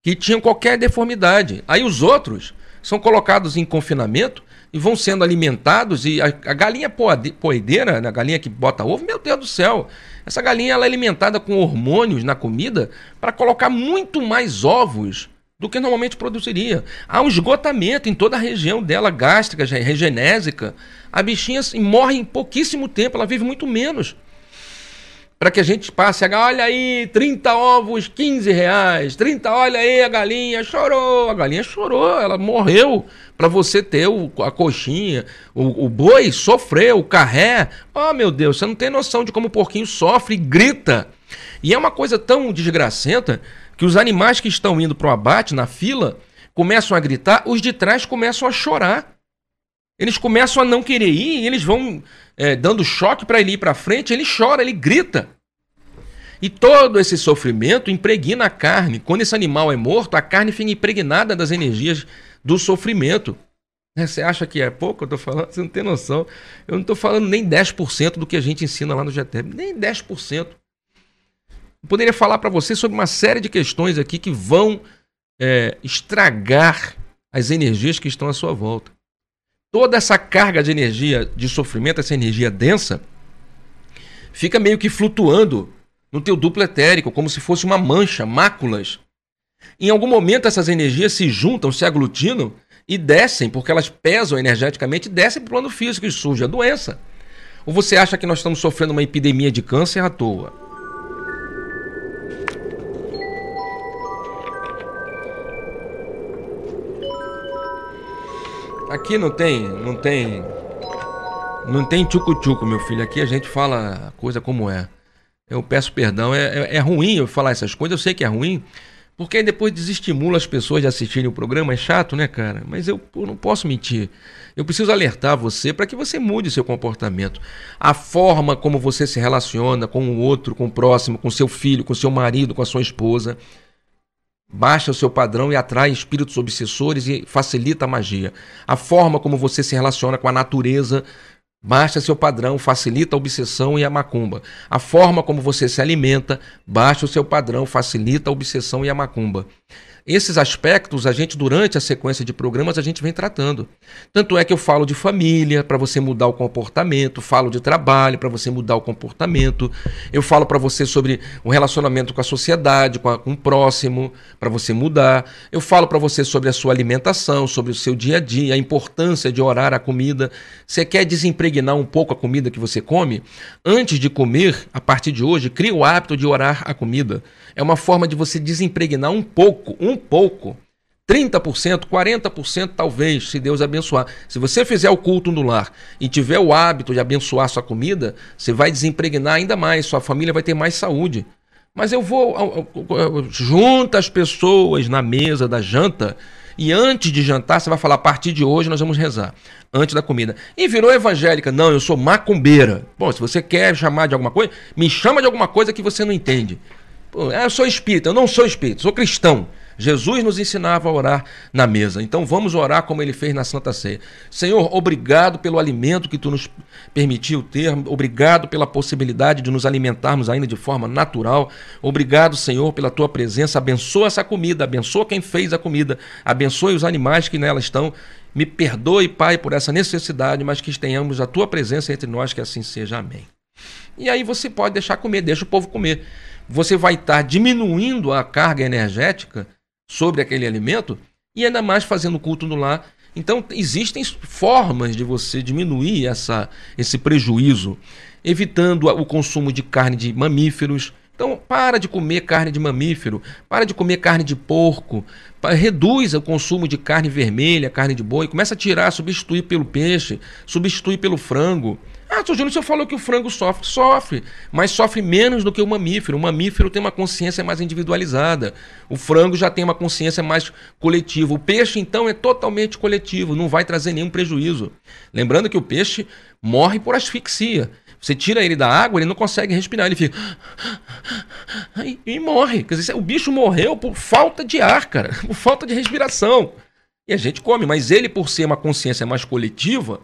que tinham qualquer deformidade. Aí os outros são colocados em confinamento e vão sendo alimentados e a, a galinha poedeira, né, a galinha que bota ovo, meu Deus do céu, essa galinha ela é alimentada com hormônios na comida para colocar muito mais ovos do que normalmente produziria. Há um esgotamento em toda a região dela, gástrica, regenésica. A bichinha assim, morre em pouquíssimo tempo, ela vive muito menos para que a gente passe a olha aí, 30 ovos, 15 reais, 30, olha aí, a galinha chorou, a galinha chorou, ela morreu para você ter o, a coxinha, o, o, boi sofreu, o carré, oh meu Deus, você não tem noção de como o porquinho sofre e grita. E é uma coisa tão desgracenta que os animais que estão indo para o abate na fila começam a gritar, os de trás começam a chorar. Eles começam a não querer ir, eles vão é, dando choque para ele ir para frente, ele chora, ele grita. E todo esse sofrimento impregna a carne. Quando esse animal é morto, a carne fica impregnada das energias do sofrimento. Né, você acha que é pouco? Eu estou falando, você não tem noção. Eu não estou falando nem 10% do que a gente ensina lá no GTEB, nem 10%. Eu poderia falar para você sobre uma série de questões aqui que vão é, estragar as energias que estão à sua volta toda essa carga de energia de sofrimento, essa energia densa, fica meio que flutuando no teu duplo etérico, como se fosse uma mancha, máculas. Em algum momento essas energias se juntam, se aglutinam e descem, porque elas pesam energeticamente, descem para o plano físico e surge a doença. Ou você acha que nós estamos sofrendo uma epidemia de câncer à toa? Aqui não tem, não tem, não tem tchucu-tchucu, meu filho. Aqui a gente fala a coisa como é. Eu peço perdão. É, é, é, ruim eu falar essas coisas, eu sei que é ruim, porque aí depois desestimula as pessoas de assistirem o programa. É chato, né, cara? Mas eu, eu não posso mentir. Eu preciso alertar você para que você mude seu comportamento. A forma como você se relaciona com o outro, com o próximo, com seu filho, com seu marido, com a sua esposa baixa o seu padrão e atrai espíritos obsessores e facilita a magia. A forma como você se relaciona com a natureza baixa seu padrão, facilita a obsessão e a macumba. A forma como você se alimenta baixa o seu padrão, facilita a obsessão e a macumba. Esses aspectos, a gente, durante a sequência de programas, a gente vem tratando. Tanto é que eu falo de família, para você mudar o comportamento, falo de trabalho, para você mudar o comportamento. Eu falo para você sobre o relacionamento com a sociedade, com, a, com o próximo, para você mudar. Eu falo para você sobre a sua alimentação, sobre o seu dia a dia, a importância de orar a comida. Você quer desempregnar um pouco a comida que você come? Antes de comer, a partir de hoje, crie o hábito de orar a comida. É uma forma de você desempregnar um pouco, um pouco. 30%, 40% talvez, se Deus abençoar. Se você fizer o culto no lar e tiver o hábito de abençoar sua comida, você vai desempregnar ainda mais, sua família vai ter mais saúde. Mas eu vou, junta as pessoas na mesa da janta e antes de jantar você vai falar: a partir de hoje nós vamos rezar, antes da comida. E virou evangélica. Não, eu sou macumbeira. Bom, se você quer chamar de alguma coisa, me chama de alguma coisa que você não entende. Pô, eu sou espírita, eu não sou espírita, sou cristão. Jesus nos ensinava a orar na mesa. Então vamos orar como ele fez na Santa Ceia. Senhor, obrigado pelo alimento que tu nos permitiu ter, obrigado pela possibilidade de nos alimentarmos ainda de forma natural. Obrigado, Senhor, pela tua presença. Abençoa essa comida, abençoa quem fez a comida, abençoe os animais que nela estão. Me perdoe, Pai, por essa necessidade, mas que tenhamos a tua presença entre nós, que assim seja. Amém. E aí você pode deixar comer, deixa o povo comer. Você vai estar diminuindo a carga energética sobre aquele alimento e ainda mais fazendo culto no lar. Então, existem formas de você diminuir essa, esse prejuízo, evitando o consumo de carne de mamíferos. Então, para de comer carne de mamífero, para de comer carne de porco, reduz o consumo de carne vermelha, carne de boi, começa a tirar, substituir pelo peixe, substituir pelo frango. Ah, Sr. Júnior, você falou que o frango sofre. Sofre, mas sofre menos do que o mamífero. O mamífero tem uma consciência mais individualizada. O frango já tem uma consciência mais coletiva. O peixe, então, é totalmente coletivo, não vai trazer nenhum prejuízo. Lembrando que o peixe morre por asfixia. Você tira ele da água, ele não consegue respirar, ele fica. E, e morre. Quer dizer, o bicho morreu por falta de ar, cara, por falta de respiração. E a gente come, mas ele, por ser uma consciência mais coletiva,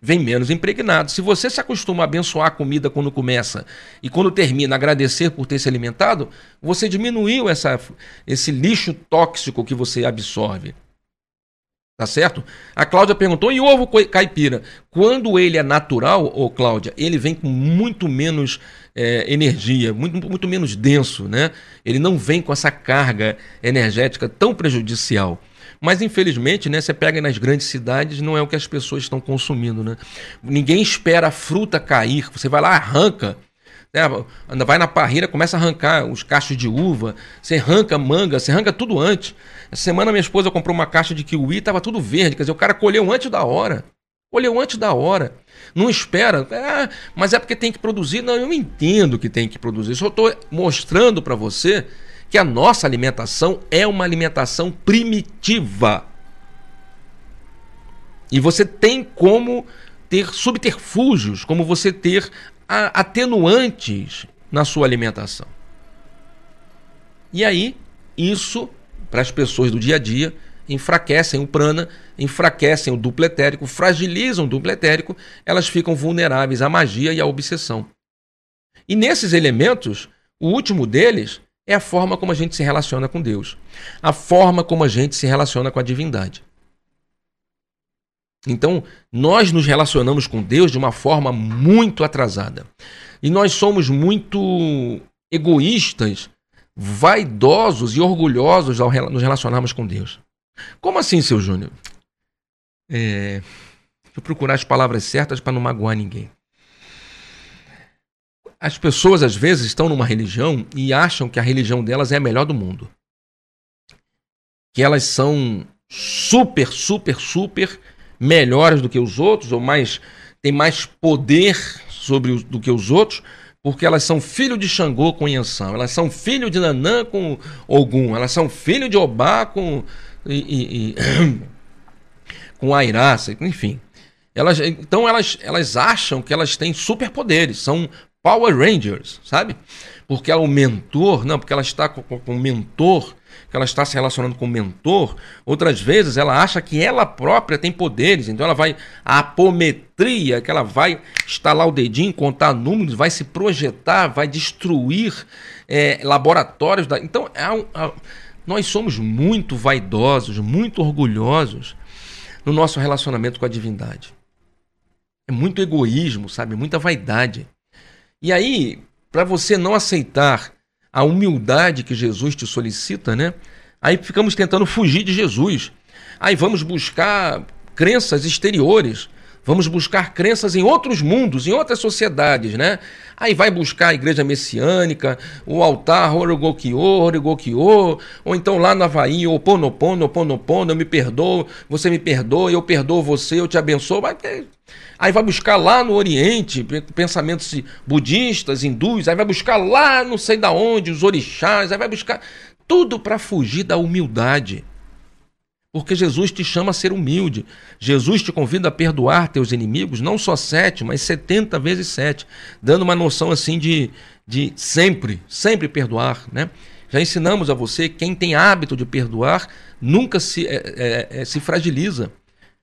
vem menos impregnado. Se você se acostuma a abençoar a comida quando começa e quando termina agradecer por ter se alimentado, você diminuiu essa, esse lixo tóxico que você absorve. Tá certo? A Cláudia perguntou: e ovo caipira? Quando ele é natural, ô Cláudia, ele vem com muito menos é, energia, muito, muito menos denso, né? Ele não vem com essa carga energética tão prejudicial. Mas infelizmente, né, você pega nas grandes cidades, não é o que as pessoas estão consumindo, né? Ninguém espera a fruta cair, você vai lá, arranca, né? vai na parreira, começa a arrancar os cachos de uva, você arranca manga, você arranca tudo antes. Essa semana minha esposa comprou uma caixa de kiwi, estava tudo verde, quer dizer, o cara colheu antes da hora. Colheu antes da hora. Não espera, ah, mas é porque tem que produzir. Não, eu entendo que tem que produzir. Só estou mostrando para você que a nossa alimentação é uma alimentação primitiva. E você tem como ter subterfúgios, como você ter atenuantes na sua alimentação. E aí, isso, para as pessoas do dia a dia, enfraquecem o prana, enfraquecem o duplo etérico, fragilizam o duplo etérico, elas ficam vulneráveis à magia e à obsessão. E nesses elementos, o último deles é a forma como a gente se relaciona com Deus, a forma como a gente se relaciona com a divindade. Então, nós nos relacionamos com Deus de uma forma muito atrasada. E nós somos muito egoístas, vaidosos e orgulhosos ao nos relacionarmos com Deus. Como assim, seu Júnior? É... Deixa eu procurar as palavras certas para não magoar ninguém. As pessoas às vezes estão numa religião e acham que a religião delas é a melhor do mundo. Que elas são super, super, super melhores do que os outros, ou mais têm mais poder sobre os, do que os outros, porque elas são filho de Xangô com Yansan, elas são filho de Nanã com Ogum, elas são filho de Obá com e, e, e (coughs) com Airaça, enfim. Elas, então elas, elas acham que elas têm superpoderes, são Power Rangers, sabe? Porque ela, o mentor, não, porque ela está com o mentor, que ela está se relacionando com o mentor, outras vezes ela acha que ela própria tem poderes, então ela vai, a apometria, que ela vai estalar o dedinho, contar números, vai se projetar, vai destruir é, laboratórios. Da, então, é um, é, nós somos muito vaidosos, muito orgulhosos no nosso relacionamento com a divindade. É muito egoísmo, sabe? Muita vaidade. E aí, para você não aceitar a humildade que Jesus te solicita, né? Aí ficamos tentando fugir de Jesus. Aí vamos buscar crenças exteriores. Vamos buscar crenças em outros mundos, em outras sociedades, né? Aí vai buscar a igreja messiânica, o altar Orogokyo, Orogokyo, ou então lá no Havaí, o Ponopono, Ponopono, eu me perdoo, você me perdoa, eu perdoo você, eu te abençoo. Aí vai buscar lá no Oriente pensamentos budistas, hindus, aí vai buscar lá não sei da onde, os orixás, aí vai buscar tudo para fugir da humildade. Porque Jesus te chama a ser humilde. Jesus te convida a perdoar teus inimigos, não só sete, mas setenta vezes sete, dando uma noção assim de, de sempre, sempre perdoar, né? Já ensinamos a você quem tem hábito de perdoar nunca se, é, é, é, se fragiliza.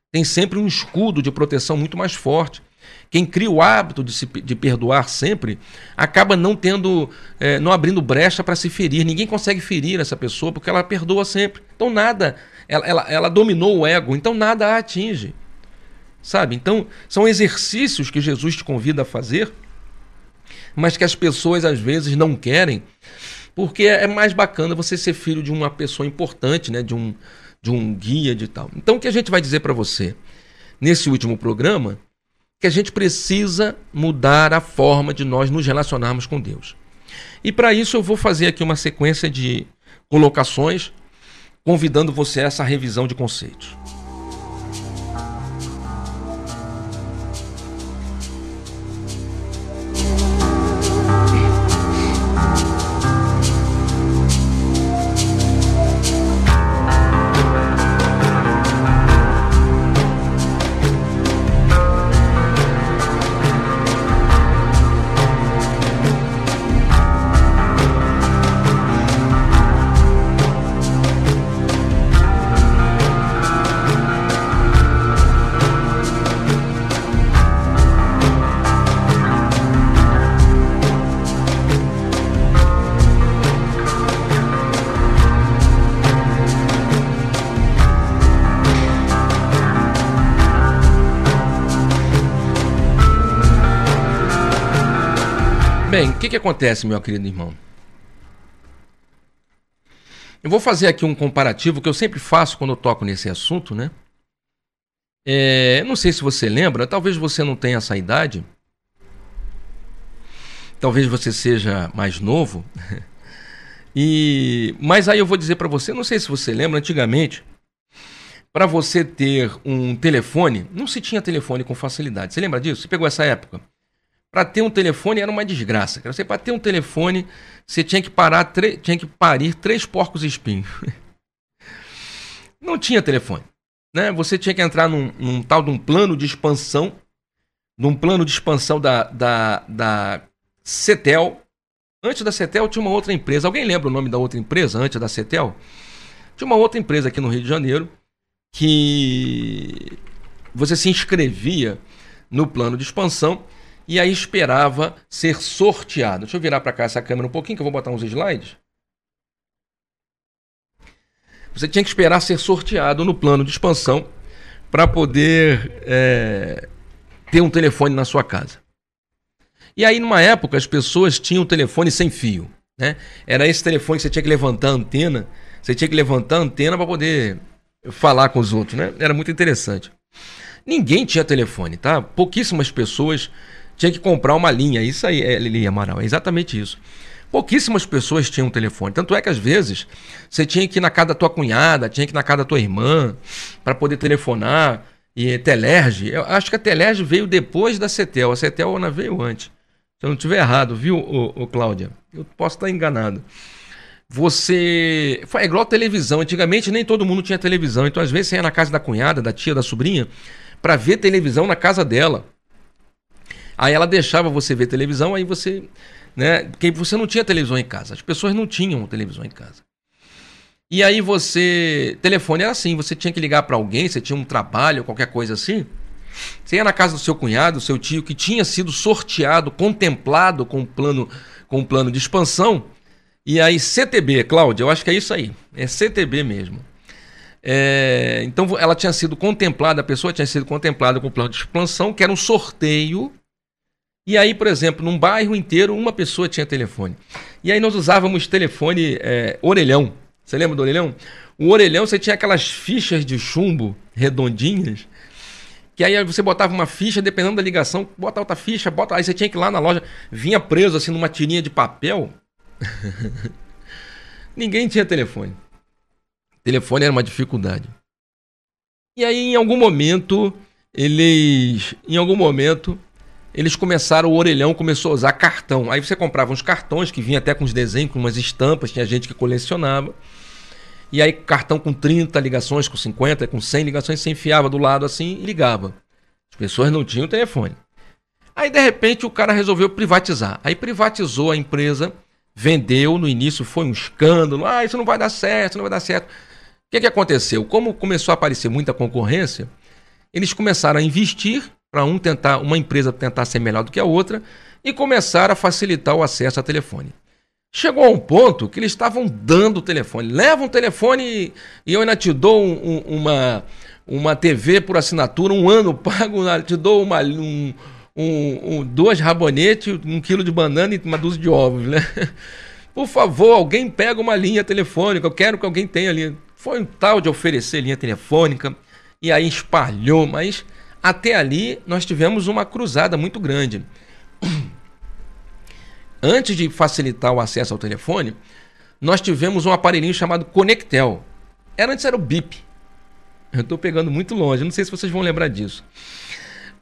Tem sempre um escudo de proteção muito mais forte. Quem cria o hábito de, se, de perdoar sempre acaba não tendo, é, não abrindo brecha para se ferir. Ninguém consegue ferir essa pessoa porque ela perdoa sempre. Então nada ela, ela, ela dominou o ego, então nada a atinge. Sabe? Então, são exercícios que Jesus te convida a fazer, mas que as pessoas às vezes não querem, porque é mais bacana você ser filho de uma pessoa importante, né? de, um, de um guia de tal. Então, o que a gente vai dizer para você nesse último programa que a gente precisa mudar a forma de nós nos relacionarmos com Deus. E para isso eu vou fazer aqui uma sequência de colocações convidando você a essa revisão de conceitos. Bem, o que, que acontece, meu querido irmão? Eu vou fazer aqui um comparativo que eu sempre faço quando eu toco nesse assunto, né? É, não sei se você lembra, talvez você não tenha essa idade. Talvez você seja mais novo. (laughs) E mas aí eu vou dizer para você, não sei se você lembra, antigamente, para você ter um telefone, não se tinha telefone com facilidade. Você lembra disso? Você pegou essa época? Para ter um telefone era uma desgraça. Cara. Você para ter um telefone, você tinha que parar, tinha que parir três porcos espinhos. (laughs) Não tinha telefone, né? Você tinha que entrar num, num, tal de um plano de expansão, num plano de expansão da, da, da Cetel. Antes da Cetel tinha uma outra empresa. Alguém lembra o nome da outra empresa antes da Cetel? Tinha uma outra empresa aqui no Rio de Janeiro que você se inscrevia no plano de expansão e aí esperava ser sorteado. Deixa eu virar para cá essa câmera um pouquinho que eu vou botar uns slides. Você tinha que esperar ser sorteado no plano de expansão para poder é, ter um telefone na sua casa. E aí, numa época, as pessoas tinham telefone sem fio. Né? Era esse telefone que você tinha que levantar a antena. Você tinha que levantar a antena para poder falar com os outros. Né? Era muito interessante. Ninguém tinha telefone, tá? Pouquíssimas pessoas tinha que comprar uma linha. Isso aí, é, Lili Amaral, é exatamente isso. Pouquíssimas pessoas tinham um telefone. Tanto é que às vezes você tinha que ir na casa da tua cunhada, tinha que ir na casa da tua irmã para poder telefonar. E Telerge, eu acho que a Telerge veio depois da Cetel. A Cetel Ana veio antes. Se eu não estiver errado, viu, ô, ô, Cláudia? Eu posso estar enganado. Você. Foi igual televisão. Antigamente nem todo mundo tinha televisão. Então, às vezes, você ia na casa da cunhada, da tia, da sobrinha, para ver televisão na casa dela. Aí ela deixava você ver televisão, aí você. Né, porque você não tinha televisão em casa. As pessoas não tinham televisão em casa. E aí você. Telefone era assim: você tinha que ligar para alguém, você tinha um trabalho, qualquer coisa assim. Você ia na casa do seu cunhado, do seu tio, que tinha sido sorteado, contemplado com um plano, com um plano de expansão. E aí, CTB, Cláudia, eu acho que é isso aí. É CTB mesmo. É, então ela tinha sido contemplada, a pessoa tinha sido contemplada com o plano de expansão, que era um sorteio e aí, por exemplo, num bairro inteiro, uma pessoa tinha telefone. E aí nós usávamos telefone é, orelhão. Você lembra do orelhão? O orelhão, você tinha aquelas fichas de chumbo redondinhas, Que aí você botava uma ficha, dependendo da ligação, bota outra ficha, bota. Aí você tinha que ir lá na loja, vinha preso assim numa tirinha de papel. (laughs) Ninguém tinha telefone. Telefone era uma dificuldade. E aí, em algum momento, eles. Em algum momento, eles começaram, o orelhão começou a usar cartão. Aí você comprava uns cartões que vinha até com os desenhos, com umas estampas, tinha gente que colecionava. E aí, cartão com 30 ligações, com 50, com 100 ligações, você enfiava do lado assim e ligava. As pessoas não tinham telefone. Aí, de repente, o cara resolveu privatizar. Aí privatizou a empresa, vendeu, no início foi um escândalo. Ah, isso não vai dar certo, não vai dar certo. O que, que aconteceu? Como começou a aparecer muita concorrência, eles começaram a investir para um tentar, uma empresa tentar ser melhor do que a outra e começaram a facilitar o acesso a telefone. Chegou a um ponto que eles estavam dando o telefone. Leva um telefone e eu ainda te dou um, um, uma, uma TV por assinatura, um ano pago, (laughs) te dou uma, um, um, duas rabonetes, um quilo de banana e uma dúzia de ovos, né? (laughs) Por favor, alguém pega uma linha telefônica, eu quero que alguém tenha ali. Foi um tal de oferecer linha telefônica e aí espalhou, mas até ali nós tivemos uma cruzada muito grande. (clears throat) Antes de facilitar o acesso ao telefone, nós tivemos um aparelhinho chamado Conectel. Era antes era o BIP. Eu estou pegando muito longe, não sei se vocês vão lembrar disso.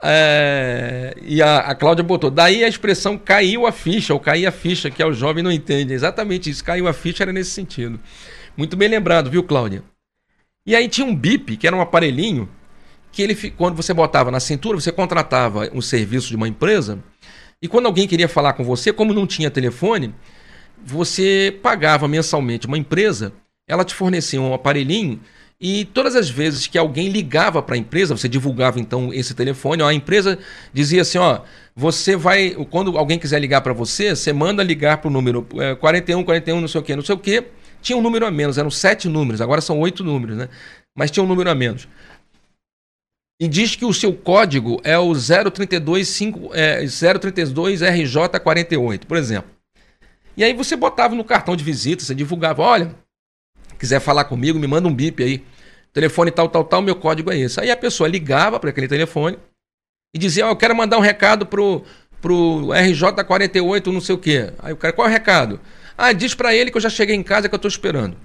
É, e a, a Cláudia botou, daí a expressão caiu a ficha, ou cair a ficha, que é o jovem não entende. Exatamente isso, caiu a ficha era nesse sentido. Muito bem lembrado, viu, Cláudia? E aí tinha um BIP, que era um aparelhinho, que ele, quando você botava na cintura, você contratava um serviço de uma empresa, e quando alguém queria falar com você, como não tinha telefone, você pagava mensalmente uma empresa, ela te fornecia um aparelhinho e todas as vezes que alguém ligava para a empresa, você divulgava então esse telefone, ó, a empresa dizia assim, ó, você vai, quando alguém quiser ligar para você, você manda ligar para o número é, 41, 41, não sei o que, não sei o que. Tinha um número a menos, eram sete números, agora são oito números, né? Mas tinha um número a menos e diz que o seu código é o 032, é, 032 RJ48, por exemplo. E aí você botava no cartão de visita, você divulgava, olha, quiser falar comigo, me manda um bip aí. Telefone tal, tal, tal, meu código é esse. Aí a pessoa ligava para aquele telefone e dizia, oh, eu quero mandar um recado pro, pro RJ48, não sei o quê. Aí o cara, qual é o recado? Ah, diz para ele que eu já cheguei em casa que eu estou esperando.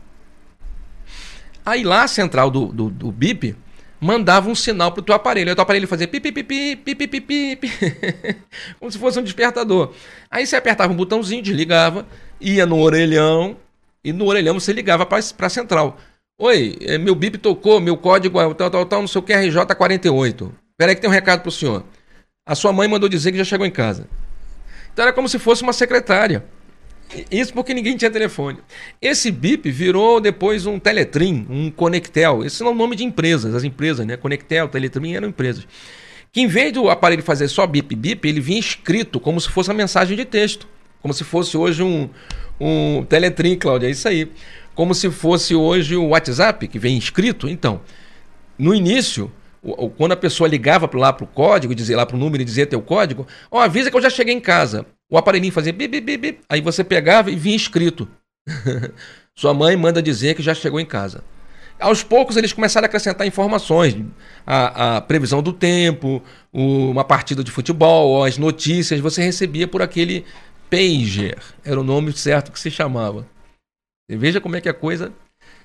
Aí lá a central do, do, do BIP mandava um sinal pro teu aparelho. Aí o teu aparelho fazia pipi, pipi, pipi, pipi, pipi, (laughs) como se fosse um despertador. Aí você apertava um botãozinho, desligava, ia no orelhão, e no orelhão você ligava para a central. Oi, é, meu bip tocou, meu código é tal, tal, tal, não sei o que, RJ48. Peraí que tem um recado pro senhor. A sua mãe mandou dizer que já chegou em casa. Então era como se fosse uma secretária. Isso porque ninguém tinha telefone. Esse BIP virou depois um Teletrim, um Conectel. Esse é o nome de empresas, as empresas, né? Conectel, Teletrim eram empresas. Que em vez do aparelho fazer só bip bip, ele vinha escrito como se fosse uma mensagem de texto. Como se fosse hoje um, um Teletrim, Cláudia, é isso aí. Como se fosse hoje o WhatsApp, que vem escrito. Então, no início, quando a pessoa ligava lá para o código, dizia lá para o número e dizia teu código, oh, avisa que eu já cheguei em casa. O aparelhinho fazia bip, bip, bip. Aí você pegava e vinha escrito. (laughs) Sua mãe manda dizer que já chegou em casa. Aos poucos eles começaram a acrescentar informações, a, a previsão do tempo, o, uma partida de futebol, as notícias, você recebia por aquele pager, era o nome certo que se chamava. Veja como é que a coisa.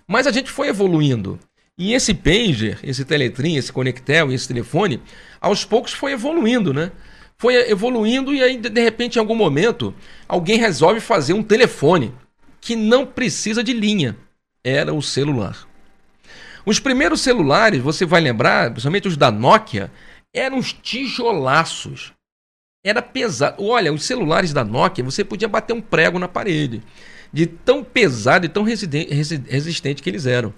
Mas a gente foi evoluindo. E esse pager, esse teletrim, esse conectel, esse telefone, aos poucos foi evoluindo, né? Foi evoluindo e aí, de repente, em algum momento, alguém resolve fazer um telefone que não precisa de linha. Era o celular. Os primeiros celulares, você vai lembrar, principalmente os da Nokia, eram uns tijolaços. Era pesado. Olha, os celulares da Nokia, você podia bater um prego na parede. De tão pesado e tão resistente que eles eram.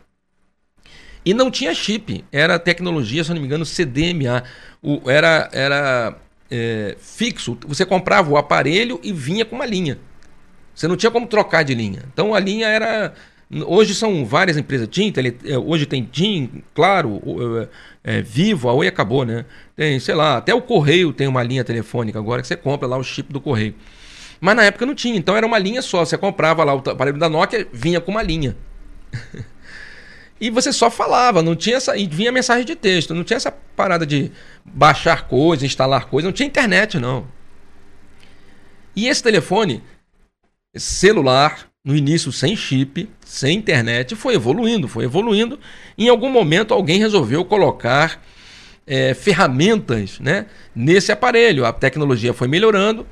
E não tinha chip. Era tecnologia, se não me engano, CDMA. O, era, era é, fixo, você comprava o aparelho e vinha com uma linha. Você não tinha como trocar de linha. Então a linha era. Hoje são várias empresas. TIM, tele, é, hoje tem TIM, claro, é, é, Vivo, a Oi acabou, né? Tem, sei lá, até o Correio tem uma linha telefônica agora que você compra lá o chip do Correio. Mas na época não tinha, então era uma linha só. Você comprava lá o aparelho da Nokia, vinha com uma linha. (laughs) E você só falava, não tinha essa. E vinha mensagem de texto, não tinha essa parada de baixar coisas, instalar coisas, não tinha internet, não. E esse telefone, celular, no início sem chip, sem internet, foi evoluindo, foi evoluindo. Em algum momento alguém resolveu colocar é, ferramentas né, nesse aparelho. A tecnologia foi melhorando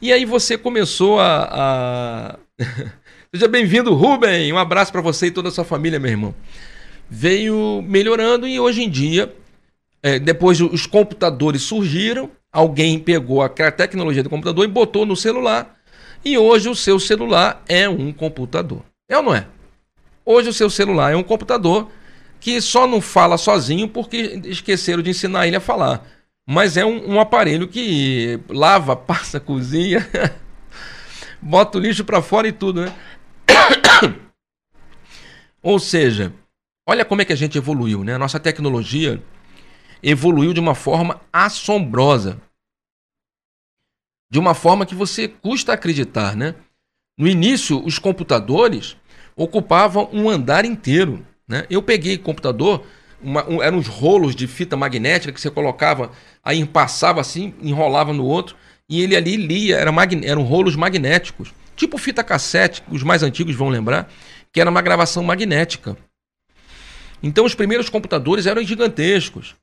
e aí você começou a. a... (laughs) Seja bem-vindo, Rubem! Um abraço para você e toda a sua família, meu irmão. Veio melhorando e hoje em dia, é, depois os computadores surgiram, alguém pegou a tecnologia do computador e botou no celular. E hoje o seu celular é um computador. É ou não é? Hoje o seu celular é um computador que só não fala sozinho porque esqueceram de ensinar ele a falar. Mas é um, um aparelho que lava, (laughs) passa, cozinha, bota o lixo para fora e tudo, né? (coughs) Ou seja, olha como é que a gente evoluiu, né? A nossa tecnologia evoluiu de uma forma assombrosa. De uma forma que você custa acreditar, né? No início, os computadores ocupavam um andar inteiro. Né? Eu peguei computador, uma, um, eram uns rolos de fita magnética que você colocava, aí passava assim, enrolava no outro, e ele ali lia, era eram rolos magnéticos, tipo fita cassete, os mais antigos vão lembrar, que era uma gravação magnética. Então os primeiros computadores eram gigantescos.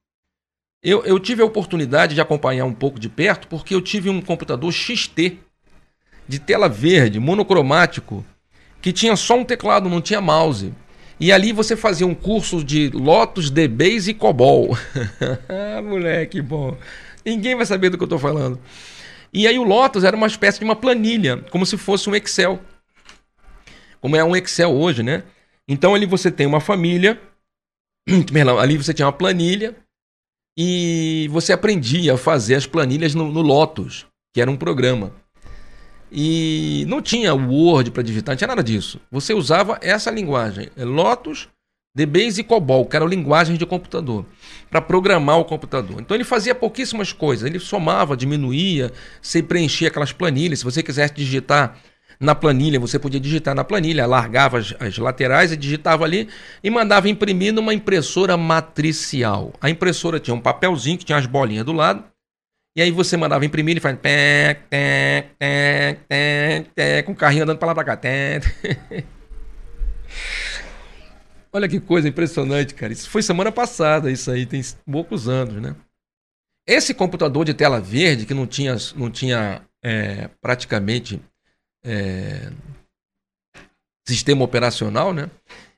Eu, eu tive a oportunidade de acompanhar um pouco de perto, porque eu tive um computador XT, de tela verde, monocromático, que tinha só um teclado, não tinha mouse. E ali você fazia um curso de Lotus, DBase e COBOL. (laughs) ah, moleque, bom. Ninguém vai saber do que eu estou falando. E aí o Lotus era uma espécie de uma planilha, como se fosse um Excel. Como é um Excel hoje, né? Então ali você tem uma família, (clears throat) ali você tinha uma planilha e você aprendia a fazer as planilhas no, no Lotus, que era um programa. E não tinha Word para digitar, não tinha nada disso. Você usava essa linguagem, é Lotus, DBase e COBOL, que eram linguagens de computador, para programar o computador. Então ele fazia pouquíssimas coisas. Ele somava, diminuía, você preenchia aquelas planilhas. Se você quisesse digitar na planilha, você podia digitar na planilha, largava as, as, laterais e digitava ali e mandava imprimir numa impressora matricial. A impressora tinha um papelzinho que tinha as bolinhas do lado e aí você mandava imprimir e faz com o carrinho andando para lá para cá. (laughs) Olha que coisa impressionante, cara. Isso foi semana passada, isso aí tem poucos anos, né? Esse computador de tela verde que não tinha, não tinha é, praticamente é, sistema operacional, né?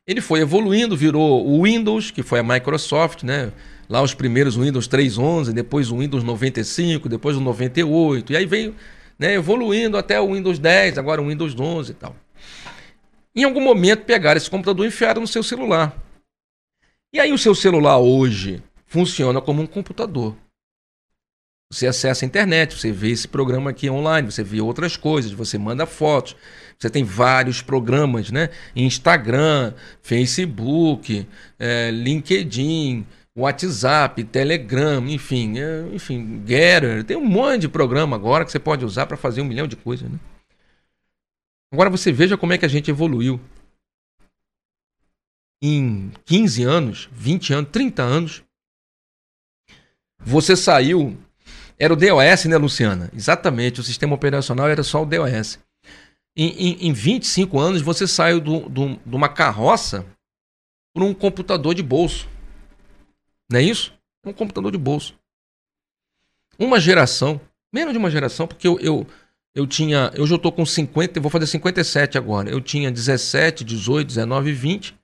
Ele foi evoluindo, virou o Windows, que foi a Microsoft, né? lá os primeiros Windows 3.11, depois o Windows 95, depois o 98, e aí veio né, evoluindo até o Windows 10, agora o Windows 11 e tal. Em algum momento pegaram esse computador e enfiaram no seu celular. E aí o seu celular hoje funciona como um computador. Você acessa a internet, você vê esse programa aqui online, você vê outras coisas, você manda fotos. Você tem vários programas, né? Instagram, Facebook, é, LinkedIn, WhatsApp, Telegram, enfim, é, enfim, Getter, tem um monte de programa agora que você pode usar para fazer um milhão de coisas, né? Agora você veja como é que a gente evoluiu. Em 15 anos, 20 anos, 30 anos, você saiu. Era o DOS, né, Luciana? Exatamente, o sistema operacional era só o DOS. Em, em, em 25 anos, você saiu do, do, de uma carroça para um computador de bolso. Não é isso? Um computador de bolso. Uma geração, menos de uma geração, porque eu, eu, eu tinha. Eu já estou com 50, vou fazer 57 agora. Eu tinha 17, 18, 19, 20.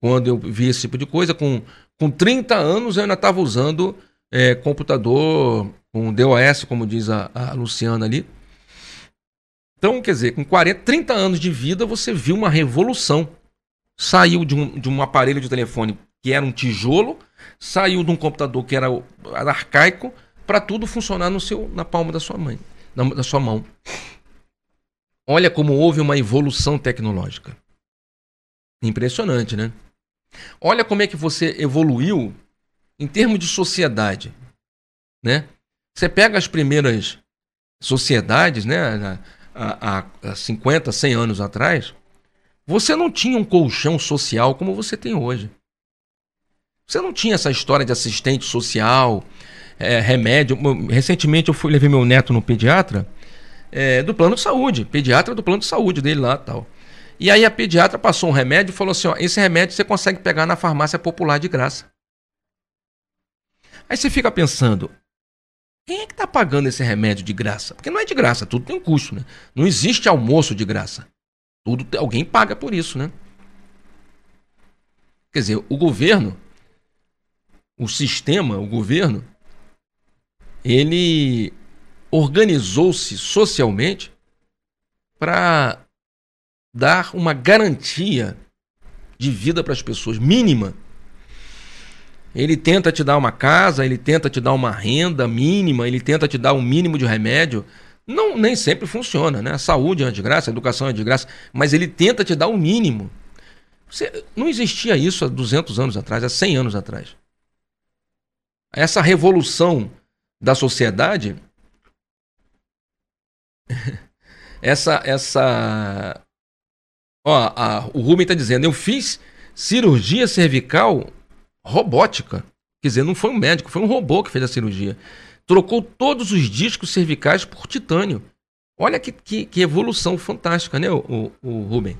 Quando eu vi esse tipo de coisa. Com, com 30 anos eu ainda estava usando é, computador com DOS, como diz a, a Luciana ali. Então, quer dizer, com 40, 30 anos de vida, você viu uma revolução. Saiu de um, de um aparelho de telefone que era um tijolo saiu de um computador que era arcaico para tudo funcionar no seu, na palma da sua mãe, na, da sua mão. Olha como houve uma evolução tecnológica. Impressionante, né? Olha como é que você evoluiu em termos de sociedade, né? Você pega as primeiras sociedades, né? Há, há 50, 100 anos atrás, você não tinha um colchão social como você tem hoje. Você não tinha essa história de assistente social, é, remédio. Recentemente eu fui levei meu neto no pediatra é, do plano de saúde, pediatra do plano de saúde dele lá tal. E aí a pediatra passou um remédio e falou assim: ó, esse remédio você consegue pegar na farmácia popular de graça. Aí você fica pensando, quem é que está pagando esse remédio de graça? Porque não é de graça, tudo tem um custo, né? Não existe almoço de graça. Tudo alguém paga por isso, né? Quer dizer, o governo, o sistema, o governo, ele organizou-se socialmente para dar uma garantia de vida para as pessoas mínima. Ele tenta te dar uma casa, ele tenta te dar uma renda mínima, ele tenta te dar um mínimo de remédio. Não, nem sempre funciona, né? A saúde é de graça, a educação é de graça, mas ele tenta te dar o um mínimo. Você, não existia isso há 200 anos atrás, há 100 anos atrás. Essa revolução da sociedade, (laughs) essa, essa, ó, a, o Rubem está dizendo, eu fiz cirurgia cervical robótica. Quer dizer, não foi um médico, foi um robô que fez a cirurgia. Trocou todos os discos cervicais por titânio. Olha que, que, que evolução fantástica, né, o, o, o Rubem?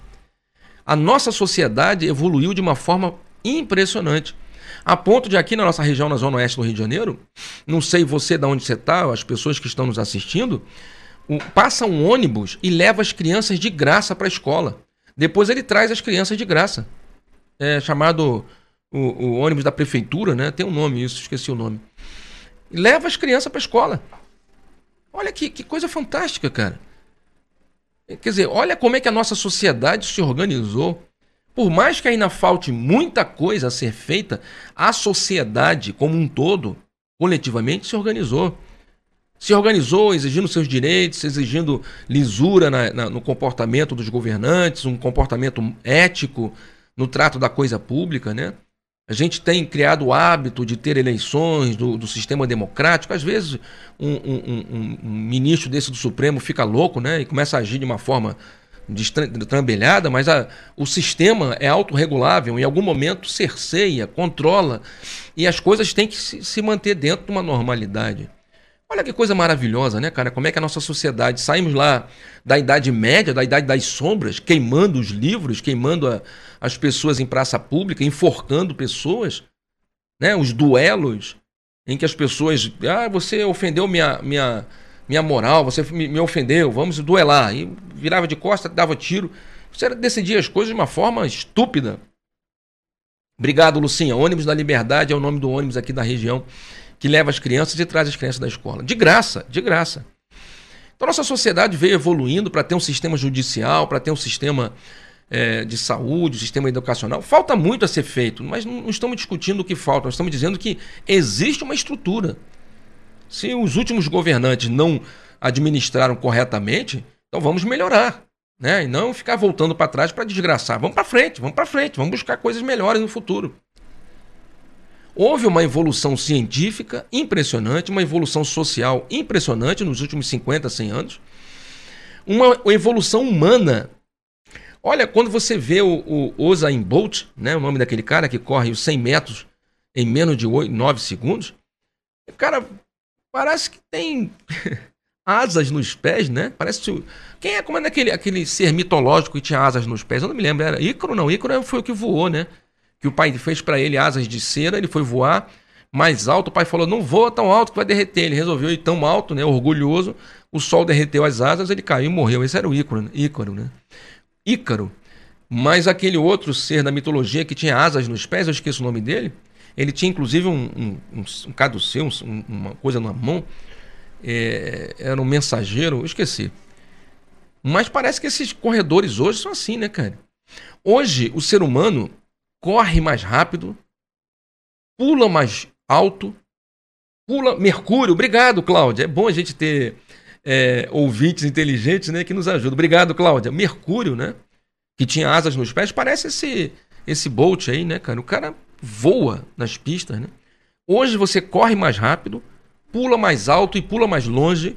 A nossa sociedade evoluiu de uma forma impressionante. A ponto de aqui na nossa região, na zona oeste do Rio de Janeiro, não sei você de onde você está, as pessoas que estão nos assistindo, um, passa um ônibus e leva as crianças de graça para a escola. Depois ele traz as crianças de graça. É chamado o, o, ônibus da prefeitura, né? Tem um nome isso, esqueci o nome. Leva as crianças para a escola. Olha que, que coisa fantástica, cara. Quer dizer, olha como é que a nossa sociedade se organizou por mais que ainda falte muita coisa a ser feita, a sociedade como um todo, coletivamente, se organizou. Se organizou exigindo seus direitos, exigindo lisura na, na, no comportamento dos governantes, um comportamento ético no trato da coisa pública, né? A gente tem criado o hábito de ter eleições do, do sistema democrático. Às vezes, um, um, um, ministro desse do Supremo fica louco né, e começa a agir de uma forma destrambelhada, mas a, o sistema é autorregulável, em algum momento cerceia, controla, e as coisas têm que se, se, manter dentro de uma normalidade. Olha que coisa maravilhosa, né, cara? Como é que a nossa sociedade. Saímos lá da Idade Média, da Idade das Sombras, queimando os livros, queimando a, as pessoas em praça pública, enforcando pessoas, né? Os duelos em que as pessoas. Ah, você ofendeu minha. minha minha moral, você me, me ofendeu, vamos duelar. E virava de costa, dava tiro. Você decidia as coisas de uma forma estúpida. Obrigado, Lucinha. Ônibus da Liberdade é o nome do ônibus aqui da região que leva as crianças e traz as crianças da escola. De graça, de graça. Então, nossa sociedade veio evoluindo para ter um sistema judicial, para ter um sistema é, de saúde, um sistema educacional. Falta muito a ser feito, mas não, estamos discutindo o que falta, nós estamos dizendo que existe uma estrutura. Se os últimos governantes não administraram corretamente, então vamos melhorar. Né? E não ficar voltando para trás para desgraçar. Vamos para frente, vamos para frente, vamos buscar coisas melhores no futuro. Houve uma evolução científica impressionante, uma evolução social impressionante nos últimos 50, 100 anos, uma evolução humana. Olha, quando você vê o, o Usain Bolt, né, o nome daquele cara que corre os 100 metros em menos de 8, 9 segundos, o cara Parece que tem (laughs) asas nos pés, né? Parece. Quem é como é aquele, aquele ser mitológico que tinha asas nos pés? Eu não me lembro. Era Ícaro, não. Ícaro foi o que voou, né? Que o pai fez para ele asas de cera, ele foi voar mais alto. O pai falou: não voa tão alto que vai derreter. Ele resolveu ir tão alto, né? Orgulhoso. O sol derreteu as asas, ele caiu e morreu. Esse era o Ícaro, né? Ícaro, né? Ícaro. Mas aquele outro ser da mitologia que tinha asas nos pés, eu esqueço o nome dele. Ele tinha inclusive um, um, um, um caduceu, um, uma coisa na mão. É, era um mensageiro, eu esqueci. Mas parece que esses corredores hoje são assim, né, cara? Hoje o ser humano corre mais rápido, pula mais alto, pula. Mercúrio, obrigado, Cláudia. É bom a gente ter é, ouvintes inteligentes né, que nos ajudam. Obrigado, Cláudia. Mercúrio, né? Que tinha asas nos pés, parece esse, esse Bolt aí, né, cara? O cara voa nas pistas, né? Hoje você corre mais rápido, pula mais alto e pula mais longe.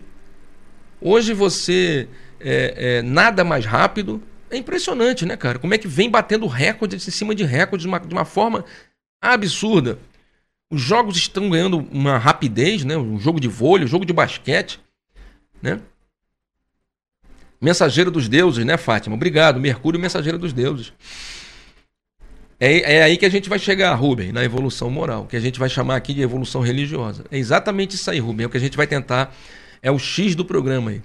Hoje você é, é, nada mais rápido, É impressionante, né, cara? Como é que vem batendo recordes em cima de recordes de uma, de uma forma absurda. Os jogos estão ganhando uma rapidez, né? Um jogo de vôlei, um jogo de basquete, né? Mensageiro dos deuses, né, Fátima? Obrigado. Mercúrio, mensageiro dos deuses. É, é aí que a gente vai chegar, Rubem, na evolução moral, que a gente vai chamar aqui de evolução religiosa. É exatamente isso aí, Rubem. É o que a gente vai tentar. É o X do programa aí.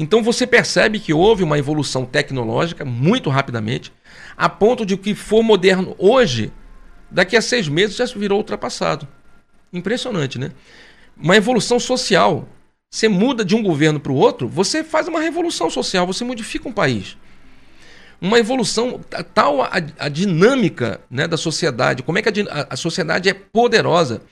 Então você percebe que houve uma evolução tecnológica muito rapidamente, a ponto de que for moderno hoje, daqui a seis meses já virou ultrapassado. Impressionante, né? Uma evolução social. Você muda de um governo para o outro, você faz uma revolução social, você modifica um país uma evolução, tal a, a dinâmica né, da sociedade, como é que a, a, sociedade é poderosa.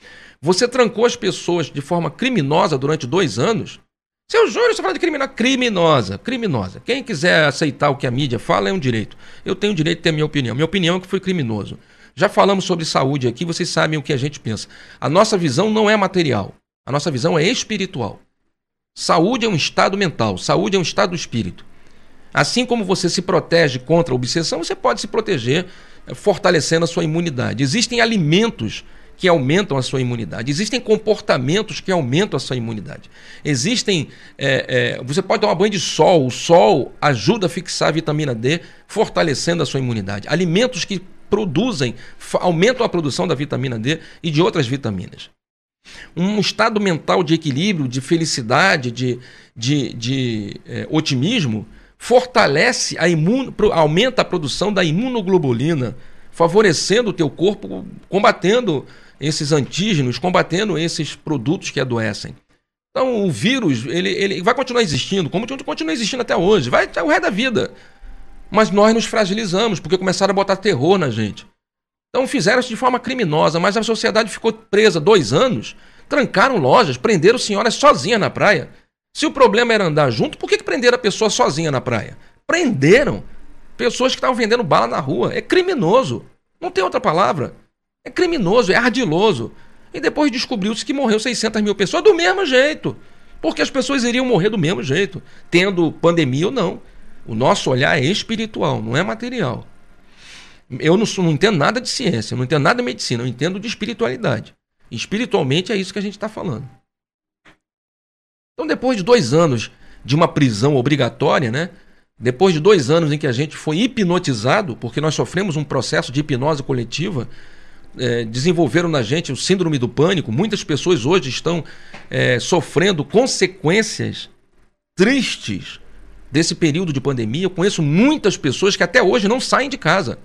Você trancou as pessoas de forma criminosa durante dois anos. Seu Júnior, você fala de criminosa. Criminosa, criminosa. Quem quiser aceitar o que a mídia fala é um direito. Eu tenho o direito de ter minha opinião. Minha opinião é que foi criminoso. Já falamos sobre saúde aqui, vocês sabem o que a gente pensa. A nossa visão não é material. A nossa visão é espiritual. Saúde é um estado mental, saúde é um estado do espírito. Assim como você se protege contra a obsessão, você pode se proteger eh, fortalecendo a sua imunidade. Existem alimentos que aumentam a sua imunidade. Existem comportamentos que aumentam a sua imunidade. Existem. É, é, você pode tomar banho de sol. O sol ajuda a fixar a vitamina D, fortalecendo a sua imunidade. Alimentos que produzem, aumentam a produção da vitamina D e de outras vitaminas. Um estado mental de equilíbrio, de felicidade, de, de, de é, otimismo fortalece a imun... aumenta a produção da imunoglobulina, favorecendo o teu corpo, combatendo esses antígenos, combatendo esses produtos que adoecem. Então o vírus ele, ele vai continuar existindo, como continua existindo até hoje, vai até o resto da vida. Mas nós nos fragilizamos porque começaram a botar terror na gente. Então fizeram isso de forma criminosa, mas a sociedade ficou presa dois anos, trancaram lojas, prenderam senhoras sozinhas na praia. Se o problema era andar junto, por que, que prenderam a pessoa sozinha na praia? Prenderam pessoas que estavam vendendo bala na rua. É criminoso. Não tem outra palavra. É criminoso, é ardiloso. E depois descobriu-se que morreu 600 mil pessoas do mesmo jeito. Porque as pessoas iriam morrer do mesmo jeito, tendo pandemia ou não. O nosso olhar é espiritual, não é material. Eu não, não entendo nada de ciência, não entendo nada de medicina, eu entendo de espiritualidade. Espiritualmente é isso que a gente está falando. Então, depois de dois anos de uma prisão obrigatória, né? Depois de dois anos em que a gente foi hipnotizado, porque nós sofremos um processo de hipnose coletiva, é, desenvolveram na gente o síndrome do pânico. Muitas pessoas hoje estão é, sofrendo consequências tristes desse período de pandemia. Eu conheço muitas pessoas que até hoje não saem de casa.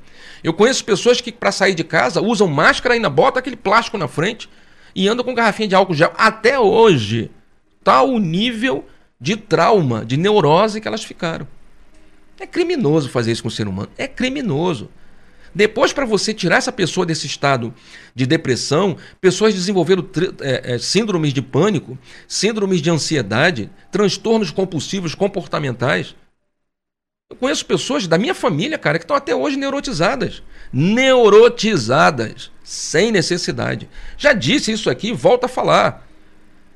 Eu conheço pessoas que, para sair de casa, usam máscara e ainda bota aquele plástico na frente e andam com garrafinha de álcool gel. Até hoje tal o nível de trauma, de neurose que elas ficaram. É criminoso fazer isso com o ser humano. É criminoso. Depois, para você tirar essa pessoa desse estado de depressão, pessoas desenvolveram é, é, síndromes de pânico, síndromes de ansiedade, transtornos compulsivos comportamentais. Eu conheço pessoas da minha família, cara, que estão até hoje neurotizadas. Neurotizadas, sem necessidade. Já disse isso aqui, volta a falar.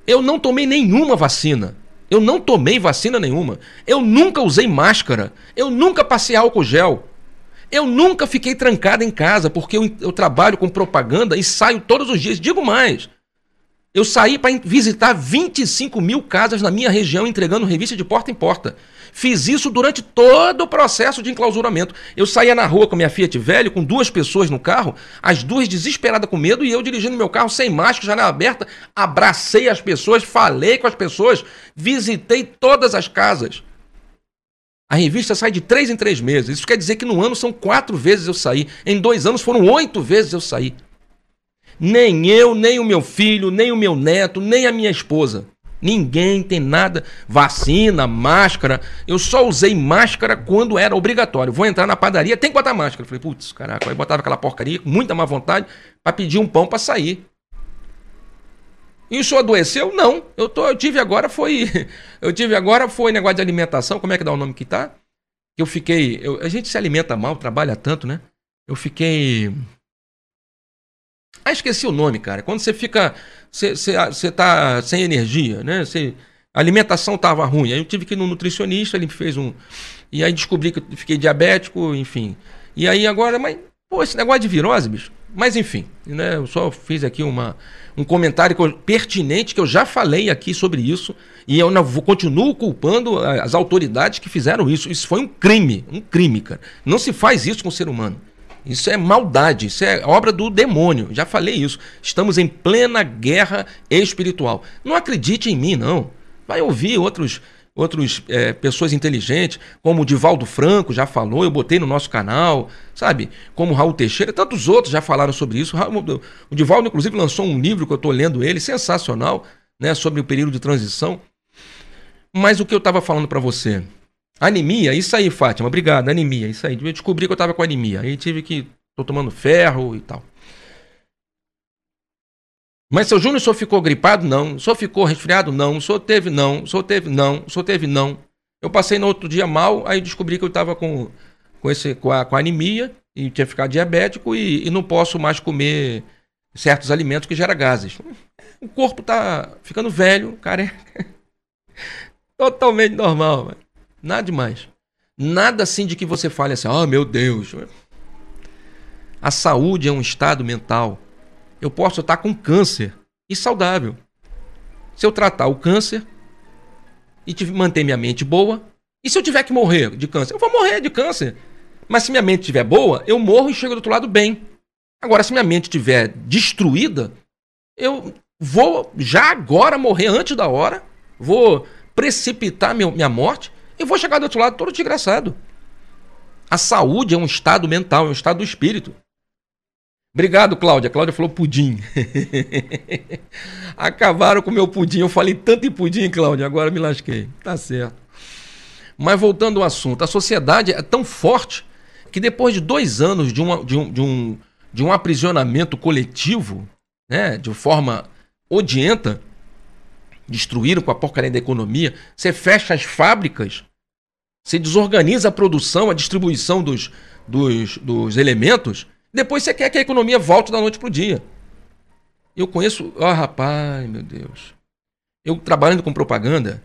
Eu não tomei nenhuma vacina. Eu não tomei vacina nenhuma. Eu nunca usei máscara. Eu nunca passei álcool gel. Eu nunca fiquei trancado em casa porque eu, eu trabalho com propaganda e saio todos os dias. Digo mais. Eu saí para visitar 25 mil casas na minha região entregando revista de porta em porta. Fiz isso durante todo o processo de enclausuramento. Eu saía na rua com minha Fiat velho, com duas pessoas no carro, as duas desesperadas com medo, e eu dirigindo meu carro sem máscara, janela aberta, abracei as pessoas, falei com as pessoas, visitei todas as casas. A revista sai de três em três meses. Isso quer dizer que no ano são quatro vezes eu saí. Em dois anos foram oito vezes eu saí. Nem eu, nem o meu filho, nem o meu neto, nem a minha esposa. Ninguém tem nada. Vacina, máscara. Eu só usei máscara quando era obrigatório. Vou entrar na padaria, tem que botar máscara. falei, putz, caraca. Aí botava aquela porcaria muita má vontade para pedir um pão para sair. Isso adoeceu? Não. Eu, tô, eu tive agora foi. (laughs) Eu tive agora foi negócio de alimentação. Como é que dá o nome que tá? Eu fiquei. Eu, a gente se alimenta mal, trabalha tanto, né? Eu fiquei. Ah, esqueci o nome, cara. Quando você fica você está sem energia, né? Você, A alimentação estava ruim. Aí eu tive que ir no nutricionista, ele fez um. E aí descobri que eu fiquei diabético, enfim. E aí agora, mas, pô, esse negócio de virose, bicho. Mas enfim, né? Eu só fiz aqui uma, um comentário pertinente que eu já falei aqui sobre isso. E eu não, continuo culpando as autoridades que fizeram isso. Isso foi um crime, um crime, cara. Não se faz isso com o ser humano. Isso é maldade, isso é obra do demônio. Já falei isso. Estamos em plena guerra espiritual. Não acredite em mim, não. Vai ouvir outros outros é, pessoas inteligentes, como o Divaldo Franco já falou, eu botei no nosso canal, sabe? Como o Raul Teixeira, tantos outros já falaram sobre isso. O Divaldo, inclusive, lançou um livro que eu estou lendo ele, sensacional, né, sobre o período de transição. Mas o que eu estava falando para você? Anemia, isso aí, Fátima, obrigado, anemia, isso aí. Eu descobri que eu estava com anemia, aí tive que. tô tomando ferro e tal. Mas seu Júnior só ficou gripado? Não. Só ficou resfriado? Não. Só teve não. Só teve não. Só teve não. Eu passei no outro dia mal, aí descobri que eu estava com, com, esse, com, a, com a anemia e tinha ficado diabético e, e, não posso mais comer certos alimentos que geram gases. O corpo tá ficando velho, careca. (laughs) Totalmente normal. Mano. Nada demais. Nada assim de que você fale assim, oh meu Deus. A saúde é um estado mental. Eu posso estar com câncer e saudável. Se eu tratar o câncer e manter minha mente boa, e se eu tiver que morrer de câncer? Eu vou morrer de câncer. Mas se minha mente estiver boa, eu morro e chego do outro lado bem. Agora, se minha mente estiver destruída, eu vou já agora morrer antes da hora, vou precipitar meu, minha morte e vou chegar do outro lado todo desgraçado. A saúde é um estado mental, é um estado do espírito. Obrigado, Cláudia. Cláudia falou pudim. (laughs) Acabaram com o meu pudim. Eu falei tanto em pudim, Cláudia, agora me lasquei. Tá certo. Mas voltando ao assunto, a sociedade é tão forte que depois de dois anos de, uma, de, um, de, um, de um aprisionamento coletivo, né, de forma odienta, destruíram com a porcaria da economia, você fecha as fábricas, você desorganiza a produção, a distribuição dos, dos, dos elementos, depois você quer que a economia volte da noite para o dia. Eu conheço. Ó, oh, rapaz, meu Deus. Eu trabalhando com propaganda,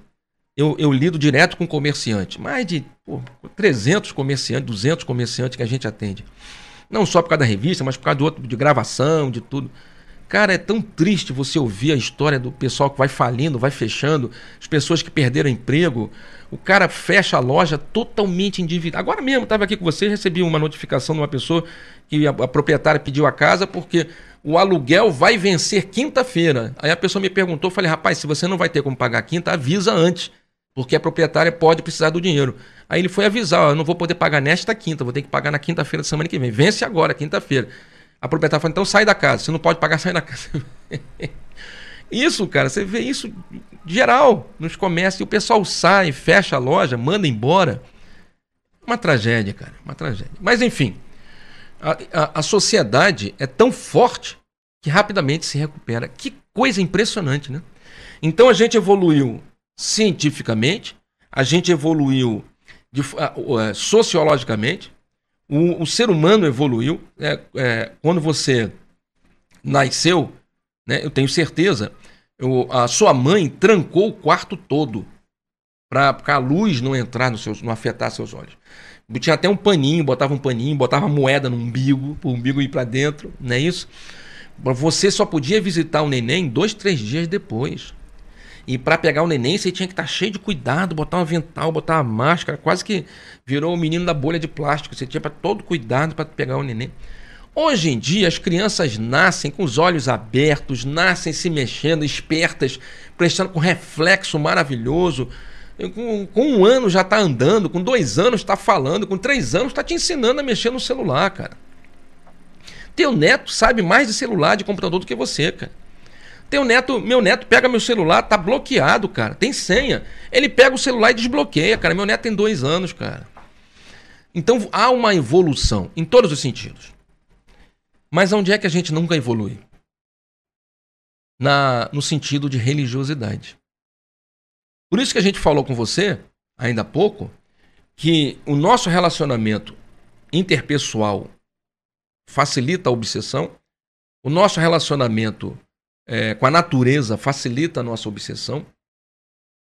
eu, eu lido direto com comerciante. Mais de pô, 300 comerciantes, 200 comerciantes que a gente atende. Não só por causa da revista, mas por causa do outro, de gravação, de tudo. Cara, é tão triste você ouvir a história do pessoal que vai falindo, vai fechando, as pessoas que perderam emprego. O cara fecha a loja totalmente endividado. Agora mesmo, estava aqui com você, recebi uma notificação de uma pessoa que a, a proprietária pediu a casa porque o aluguel vai vencer quinta-feira. Aí a pessoa me perguntou, falei, rapaz, se você não vai ter como pagar quinta, avisa antes, porque a proprietária pode precisar do dinheiro. Aí ele foi avisar, ó, eu não vou poder pagar nesta quinta, vou ter que pagar na quinta-feira da semana que vem. Vence agora, quinta-feira. A proprietária fala, então sai da casa. Você não pode pagar, (laughs) sai da casa. isso, cara, você vê isso geral nos comércios. E o pessoal sai, fecha a loja, manda embora. Uma tragédia, cara. Uma tragédia. Mas, enfim, a, a, a sociedade é tão forte que rapidamente se recupera. Que coisa impressionante, né? Então a gente evoluiu cientificamente, a gente evoluiu de, uh, uh, sociologicamente, o, o ser humano evoluiu. É, é, quando você nasceu, né, eu tenho certeza, eu, a sua mãe trancou o quarto todo para a luz não entrar nos seus, não afetar seus olhos. Tinha até um paninho, botava um paninho, botava moeda no umbigo, para o umbigo ir para dentro, não é isso? Você só podia visitar o neném dois, três dias depois. E para pegar o neném, você tinha que estar tá cheio de cuidado, botar um avental, botar uma máscara, quase que virou o menino da bolha de plástico. Você tinha para todo cuidado para pegar o neném. Hoje em dia, as crianças nascem com os olhos abertos, nascem se mexendo, espertas, prestando com reflexo maravilhoso. Com, com um ano já está andando, com dois anos está falando, com três anos está te ensinando a mexer no celular, cara. Teu neto sabe mais de celular, de computador do que você, cara. Teu neto, meu neto pega meu celular, tá bloqueado, cara. Tem senha. Ele pega o celular e desbloqueia, cara. Meu neto tem dois anos, cara. Então há uma evolução em todos os sentidos. Mas onde é que a gente nunca evolui? Na, no sentido de religiosidade. Por isso que a gente falou com você, ainda há pouco, que o nosso relacionamento interpessoal facilita a obsessão, o nosso relacionamento é, com a natureza facilita a nossa obsessão.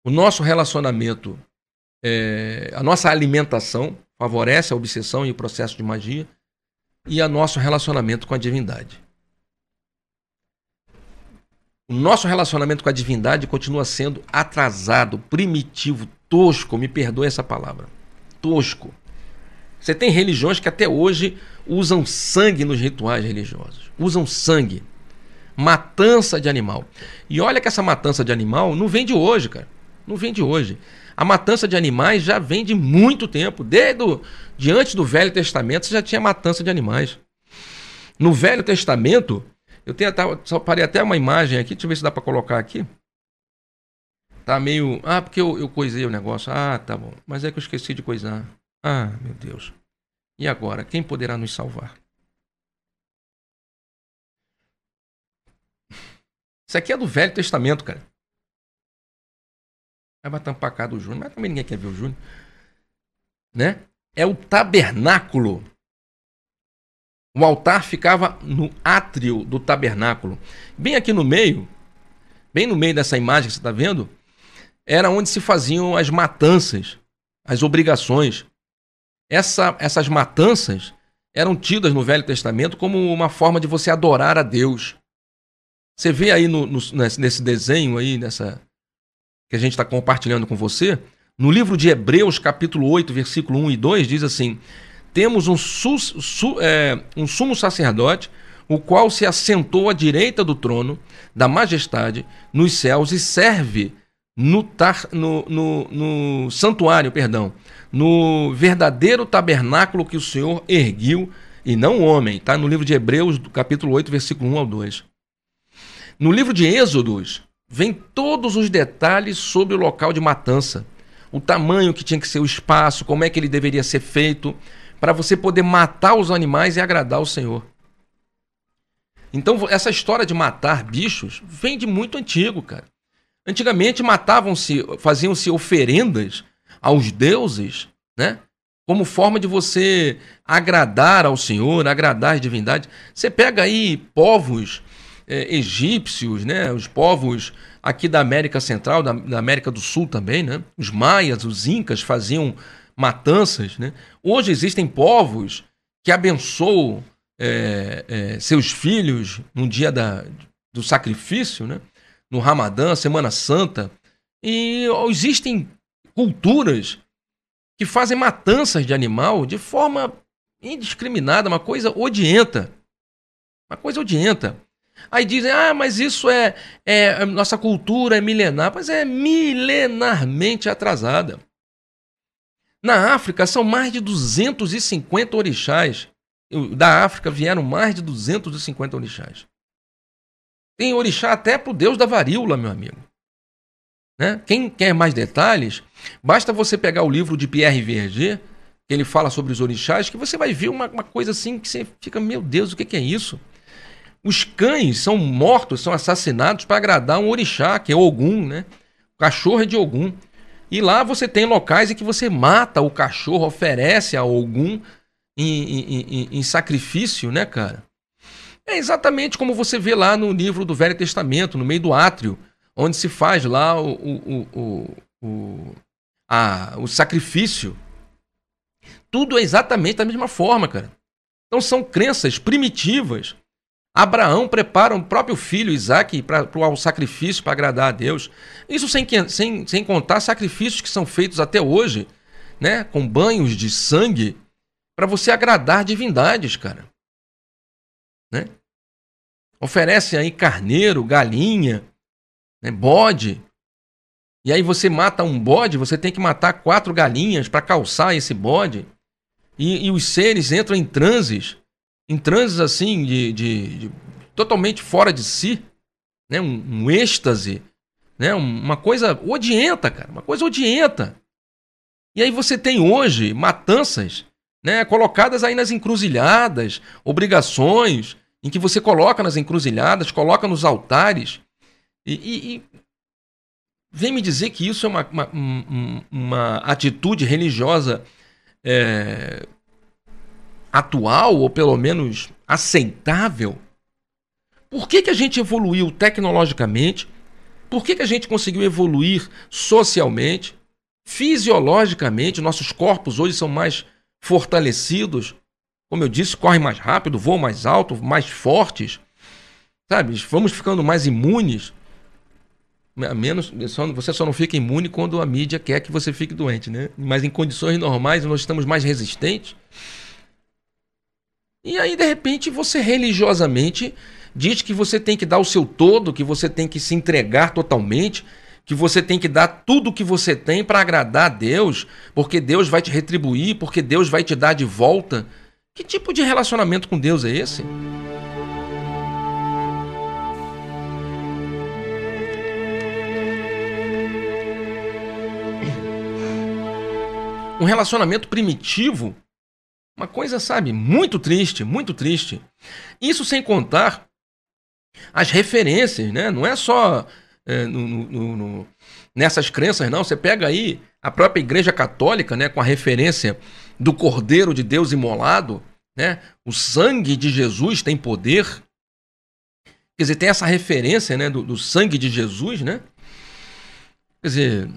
o nosso relacionamento, é, a nossa alimentação favorece a obsessão e o processo de magia, e o nosso relacionamento com a divindade. O nosso relacionamento com a divindade continua sendo atrasado, primitivo, tosco, me perdoe essa palavra. Tosco. Você tem religiões que até hoje usam sangue nos rituais religiosos. Usam sangue. Matança de animal. E olha que essa matança de animal não vem de hoje, cara. Não vem de hoje. A matança de animais já vem de muito tempo. Desde o, do Velho Testamento já tinha matança de animais. No Velho Testamento, eu tenho até, só parei até uma imagem aqui, deixa eu ver se dá para colocar aqui. Tá meio. Ah, porque eu, eu coisei o negócio. Ah, tá bom. Mas é que eu esqueci de coisar. Ah, meu Deus. E agora? Quem poderá nos salvar? Isso aqui é do Velho Testamento, cara. Vai tampar a cara do Júnior, mas também ninguém quer ver o Júnior. Né? É o tabernáculo. O altar ficava no átrio do tabernáculo. Bem aqui no meio, bem no meio dessa imagem que você está vendo, era onde se faziam as matanças, as obrigações. Essa, essas matanças eram tidas no Velho Testamento como uma forma de você adorar a Deus. Você vê aí no, no, nesse desenho aí, nessa que a gente está compartilhando com você, no livro de Hebreus, capítulo 8, versículo 1 e 2, diz assim: temos um, su, é, um sumo sacerdote, o qual se assentou à direita do trono da majestade nos céus e serve no, tar, no, no, no santuário, perdão, no verdadeiro tabernáculo que o Senhor erguiu e não o homem. Está no livro de Hebreus, capítulo 8, versículo 1 ao 2. No livro de Êxodos, vem todos os detalhes sobre o local de matança. O tamanho que tinha que ser o espaço, como é que ele deveria ser feito, para você poder matar os animais e agradar o Senhor. Então, essa história de matar bichos vem de muito antigo, cara. Antigamente matavam-se, faziam-se oferendas aos deuses, né? Como forma de você agradar ao Senhor, agradar as divindades. Você pega aí povos é, egípcios, né? Os povos aqui da América Central, da, da América do Sul também, né? Os maias, os incas faziam matanças. Né? Hoje existem povos que abençoam é, é, seus filhos no dia da, do sacrifício, né? no Ramadã, Semana Santa. E existem culturas que fazem matanças de animal de forma indiscriminada, uma coisa odienta. Uma coisa odienta. Aí dizem, ah, mas isso é, é nossa cultura é milenar. Mas é milenarmente atrasada. Na África são mais de 250 orixás. Da África vieram mais de 250 orixás. Tem orixá até para o deus da varíola, meu amigo. Né? Quem quer mais detalhes, basta você pegar o livro de Pierre Verger, que ele fala sobre os orixás, que você vai ver uma, uma coisa assim que você fica, meu Deus, o que, que é isso? Os cães são mortos, são assassinados para agradar um orixá, que é Ogum, né? O cachorro é de Ogum. E lá você tem locais em que você mata o cachorro, oferece a algum em, em, em, em sacrifício, né, cara? É exatamente como você vê lá no livro do Velho Testamento, no meio do átrio, onde se faz lá o, o, o, o, a, o sacrifício. Tudo é exatamente da mesma forma, cara. Então são crenças primitivas Abraão prepara o próprio filho Isaac para o sacrifício para agradar a Deus. Isso sem, sem, sem contar sacrifícios que são feitos até hoje, né, com banhos de sangue, para você agradar divindades, cara. Né? Oferece aí carneiro, galinha, né, bode. E aí você mata um bode, você tem que matar quatro galinhas para calçar esse bode. E, e os seres entram em transes em transes assim, de, de, de totalmente fora de si, né? um, um êxtase, né? uma coisa odienta, cara, uma coisa odienta. E aí você tem hoje matanças né, colocadas aí nas encruzilhadas, obrigações, em que você coloca nas encruzilhadas, coloca nos altares. E, e, e vem me dizer que isso é uma, uma, uma atitude religiosa é, atual, ou pelo menos aceitável, por que, que a gente evoluiu tecnologicamente, Por que, que a gente conseguiu evoluir socialmente, fisiologicamente? Nossos corpos hoje são mais fortalecidos. Como eu disse, correm mais rápido, voam mais alto, mais fortes. Sabe? Vamos ficando mais imunes. Menos, só, você só não fica imune quando a mídia quer que você fique doente, né? Mas em condições normais nós estamos mais resistentes. E aí, de repente, você religiosamente diz que você tem que dar o seu todo, que você tem que se entregar totalmente, que você tem que dar tudo o que você tem para agradar a Deus, porque Deus vai te retribuir, porque Deus vai te dar de volta. Que tipo de relacionamento com Deus é esse? um relacionamento primitivo, uma coisa, sabe, muito triste, muito triste. Isso sem contar as referências, né? Não é só é, no, no, no, nessas crenças, não. Você pega aí a própria Igreja Católica, né, com a referência do Cordeiro de Deus imolado, né? O sangue de Jesus tem poder. Quer dizer, tem essa referência, né, do, do sangue de Jesus, né? Quer dizer,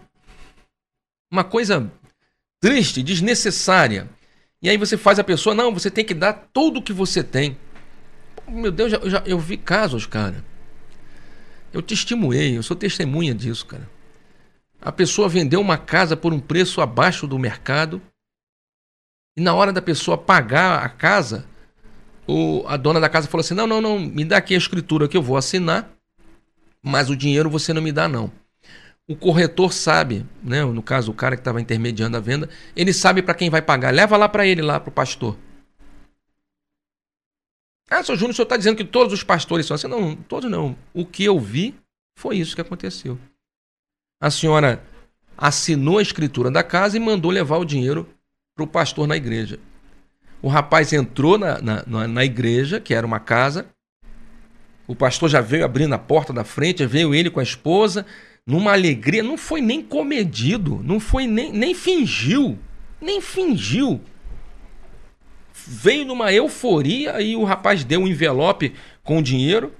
uma coisa triste, desnecessária. E aí você faz a pessoa, não, você tem que dar tudo o que você tem. Meu Deus, eu, já, eu vi casos, cara. Eu testemunhei, eu sou testemunha disso, cara. A pessoa vendeu uma casa por um preço abaixo do mercado. E na hora da pessoa pagar a casa, o, a dona da casa falou assim: Não, não, não, me dá aqui a escritura que eu vou assinar, mas o dinheiro você não me dá, não o corretor sabe, né? no caso o cara que estava intermediando a venda, ele sabe para quem vai pagar. Leva lá para ele, lá para o pastor. Ah, seu Júnior, o senhor está dizendo que todos os pastores são assim? Não, todos não. O que eu vi foi isso que aconteceu. A senhora assinou a escritura da casa e mandou levar o dinheiro para o pastor na igreja. O rapaz entrou na, na, na, igreja, que era uma casa. O pastor já veio abrindo a porta da frente, veio ele com a esposa, numa alegria, não foi nem comedido, não foi nem, nem fingiu, nem fingiu. Veio numa euforia e o rapaz deu um envelope com dinheiro.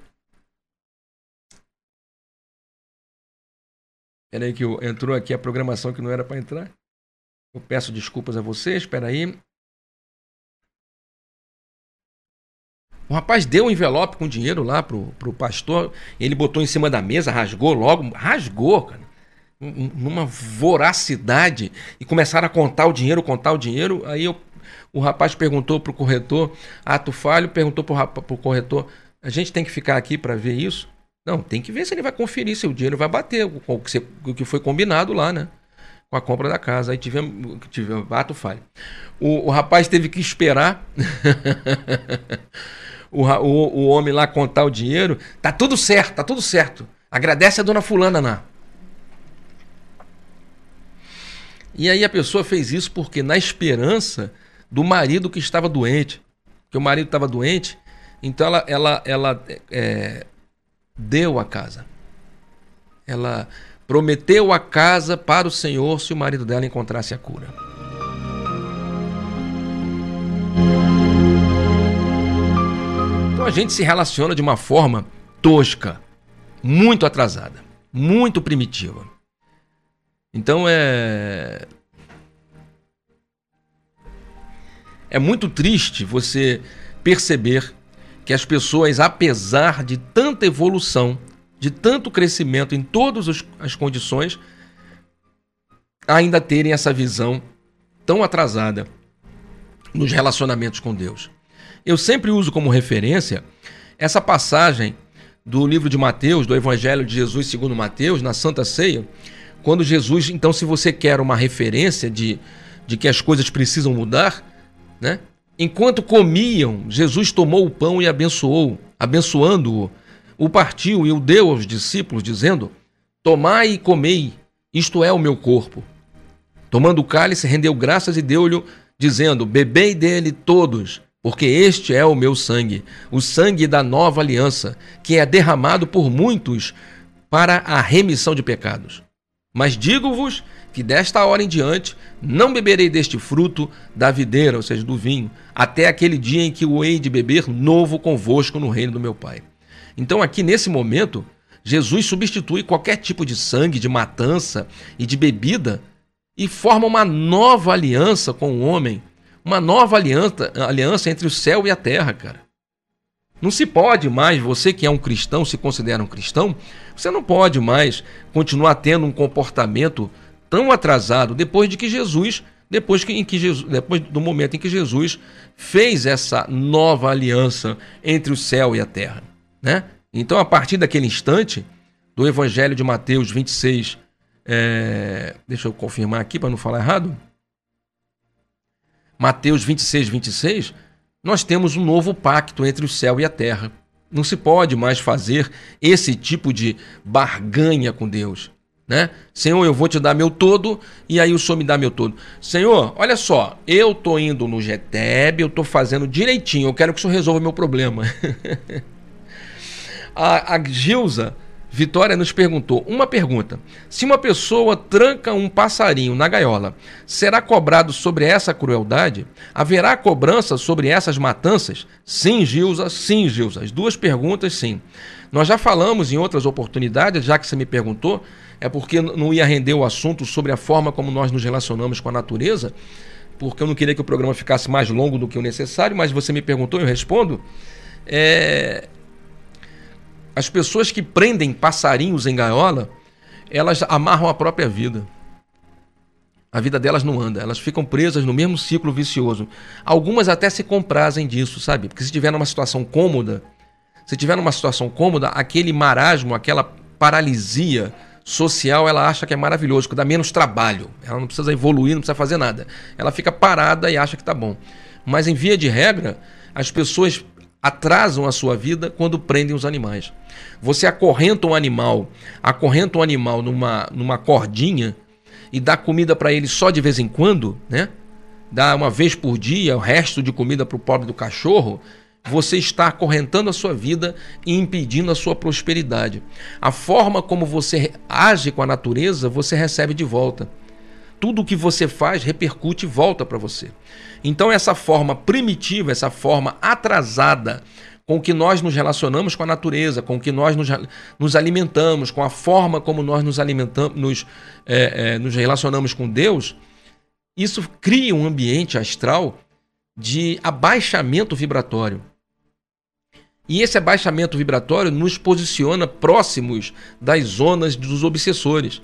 Peraí que entrou aqui a programação que não era para entrar. Eu peço desculpas a vocês, espera aí. O rapaz deu um envelope com dinheiro lá pro, pro pastor, ele botou em cima da mesa, rasgou logo, rasgou, cara. Numa voracidade. E começaram a contar o dinheiro, contar o dinheiro. Aí eu, o rapaz perguntou pro corretor, ato falho, perguntou pro, pro corretor: a gente tem que ficar aqui para ver isso? Não, tem que ver se ele vai conferir se o dinheiro vai bater o que, o que foi combinado lá, né? Com a compra da casa. Aí tivemos, tivemos ato falho. O, o rapaz teve que esperar. (laughs) o, o, o homem lá contar o dinheiro, tá tudo certo, tá tudo certo. Agradece a dona fulana, Ná. E aí a pessoa fez isso porque na esperança do marido que estava doente, que o marido estava doente, então ela, ela, ela é, deu a casa. Ela prometeu a casa para o Senhor se o marido dela encontrasse a cura. A gente se relaciona de uma forma tosca, muito atrasada, muito primitiva. Então é. É muito triste você perceber que as pessoas, apesar de tanta evolução, de tanto crescimento em todas as condições, ainda terem essa visão tão atrasada nos relacionamentos com Deus. Eu sempre uso como referência essa passagem do livro de Mateus, do Evangelho de Jesus segundo Mateus, na Santa Ceia, quando Jesus, então, se você quer uma referência de, de que as coisas precisam mudar, né? Enquanto comiam, Jesus tomou o pão e abençoou, abençoando-o, o partiu e o deu aos discípulos, dizendo: Tomai e comei, isto é o meu corpo. Tomando o cálice, rendeu graças e deu-lhe, dizendo: Bebei dele todos, porque este é o meu sangue, o sangue da nova aliança, que é derramado por muitos para a remissão de pecados. Mas digo-vos que desta hora em diante não beberei deste fruto da videira, ou seja, do vinho, até aquele dia em que o hei de beber novo convosco no reino do meu Pai. Então, aqui nesse momento, Jesus substitui qualquer tipo de sangue, de matança e de bebida e forma uma nova aliança com o homem, uma nova aliança, aliança entre o céu e a terra, cara. Não se pode mais, você que é um cristão, se considera um cristão, você não pode mais continuar tendo um comportamento tão atrasado depois de que Jesus, depois, que, em que Jesus, depois do momento em que Jesus fez essa nova aliança entre o céu e a terra, né? Então, a partir daquele instante do Evangelho de Mateus 26, é, deixa eu confirmar aqui para não falar errado. Mateus 26, 26, nós temos um novo pacto entre o céu e a terra. Não se pode mais fazer esse tipo de barganha com Deus. Né? Senhor, eu vou te dar meu todo e aí o Senhor me dá meu todo. Senhor, olha só, eu tô indo no GTEB, eu tô fazendo direitinho, eu quero que o Senhor resolva meu problema. (laughs) a, a Gilza Vitória nos perguntou uma pergunta: se uma pessoa tranca um passarinho na gaiola, será cobrado sobre essa crueldade? Haverá cobrança sobre essas matanças? Sim, Gilza, sim, Gilza. As duas perguntas, sim. Nós já falamos em outras oportunidades, já que você me perguntou, é porque não ia render o assunto sobre a forma como nós nos relacionamos com a natureza, porque eu não queria que o programa ficasse mais longo do que o necessário, mas você me perguntou e eu respondo. É, as pessoas que prendem passarinhos em gaiola, elas amarram a própria vida. A vida delas não anda, elas ficam presas no mesmo ciclo vicioso. Algumas até se comprazem disso, sabe? Porque se tiver numa situação cômoda, se tiver numa situação cômoda, aquele marasmo, aquela paralisia social, ela acha que é maravilhoso, que dá menos trabalho. Ela não precisa evoluir, não precisa fazer nada. Ela fica parada e acha que tá bom. Mas em via de regra, as pessoas atrasam a sua vida quando prendem os animais. Você acorrenta um animal, acorrenta um animal numa, numa cordinha e dá comida para ele só de vez em quando, né? Dá uma vez por dia o resto de comida para o pobre do cachorro. Você está acorrentando a sua vida e impedindo a sua prosperidade. A forma como você age com a natureza, você recebe de volta. Tudo o que você faz repercute e volta para você. Então, essa forma primitiva, essa forma atrasada com que nós nos relacionamos com a natureza, com que nós nos, nos alimentamos, com a forma como nós nos alimentamos, nos, é, é, nos relacionamos com Deus, isso cria um ambiente astral de abaixamento vibratório. E esse abaixamento vibratório nos posiciona próximos das zonas dos obsessores,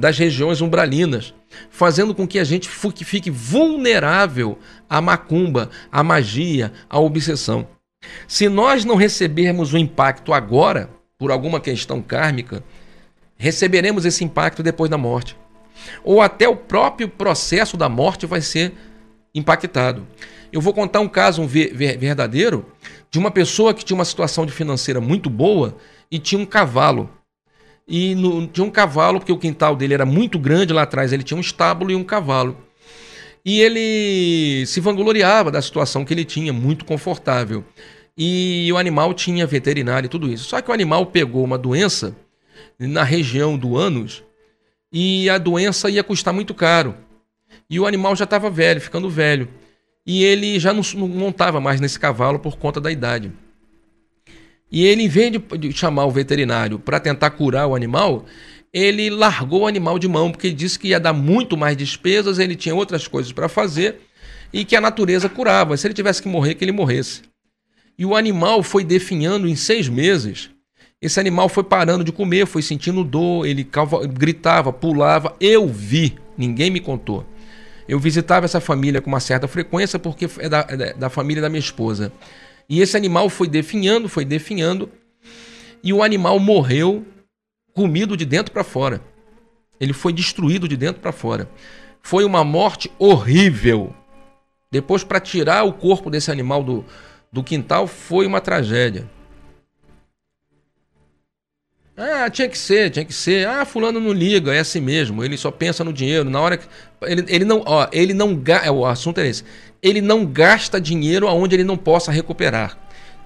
das regiões umbralinas, fazendo com que a gente fique vulnerável à macumba, à magia, à obsessão. Se nós não recebermos o impacto agora, por alguma questão kármica, receberemos esse impacto depois da morte. Ou até o próprio processo da morte vai ser impactado. Eu vou contar um caso um verdadeiro de uma pessoa que tinha uma situação de financeira muito boa e tinha um cavalo. E no, tinha um cavalo, porque o quintal dele era muito grande lá atrás, ele tinha um estábulo e um cavalo. E ele se vangloriava da situação que ele tinha, muito confortável. E o animal tinha veterinário e tudo isso. Só que o animal pegou uma doença na região do ânus e a doença ia custar muito caro. E o animal já estava velho, ficando velho. E ele já não, não montava mais nesse cavalo por conta da idade. E ele, em vez de chamar o veterinário para tentar curar o animal, ele largou o animal de mão, porque disse que ia dar muito mais despesas, ele tinha outras coisas para fazer e que a natureza curava. Se ele tivesse que morrer, que ele morresse. E o animal foi definhando em seis meses. Esse animal foi parando de comer, foi sentindo dor, ele gritava, pulava. Eu vi, ninguém me contou. Eu visitava essa família com uma certa frequência porque é da, é da família da minha esposa. E esse animal foi definhando, foi definhando, e o animal morreu comido de dentro para fora. Ele foi destruído de dentro para fora. Foi uma morte horrível. Depois, para tirar o corpo desse animal do, do quintal, foi uma tragédia. Ah, tinha que ser, tinha que ser. Ah, fulano não liga, é assim mesmo. Ele só pensa no dinheiro. Na hora que ele, ele não, ó, ele não é, o assunto é esse. Ele não gasta dinheiro aonde ele não possa recuperar.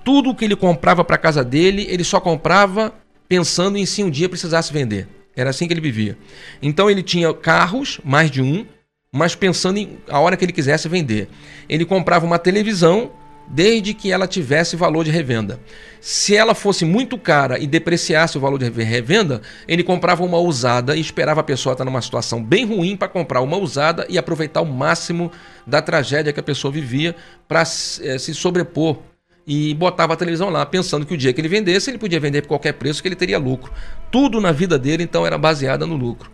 Tudo que ele comprava para casa dele, ele só comprava pensando em se um dia precisasse vender. Era assim que ele vivia. Então ele tinha carros, mais de um, mas pensando em a hora que ele quisesse vender. Ele comprava uma televisão desde que ela tivesse valor de revenda. Se ela fosse muito cara e depreciasse o valor de revenda, ele comprava uma usada e esperava a pessoa estar numa situação bem ruim para comprar uma usada e aproveitar o máximo da tragédia que a pessoa vivia para é, se sobrepor e botava a televisão lá, pensando que o dia que ele vendesse, ele podia vender por qualquer preço, que ele teria lucro. Tudo na vida dele, então, era baseada no lucro.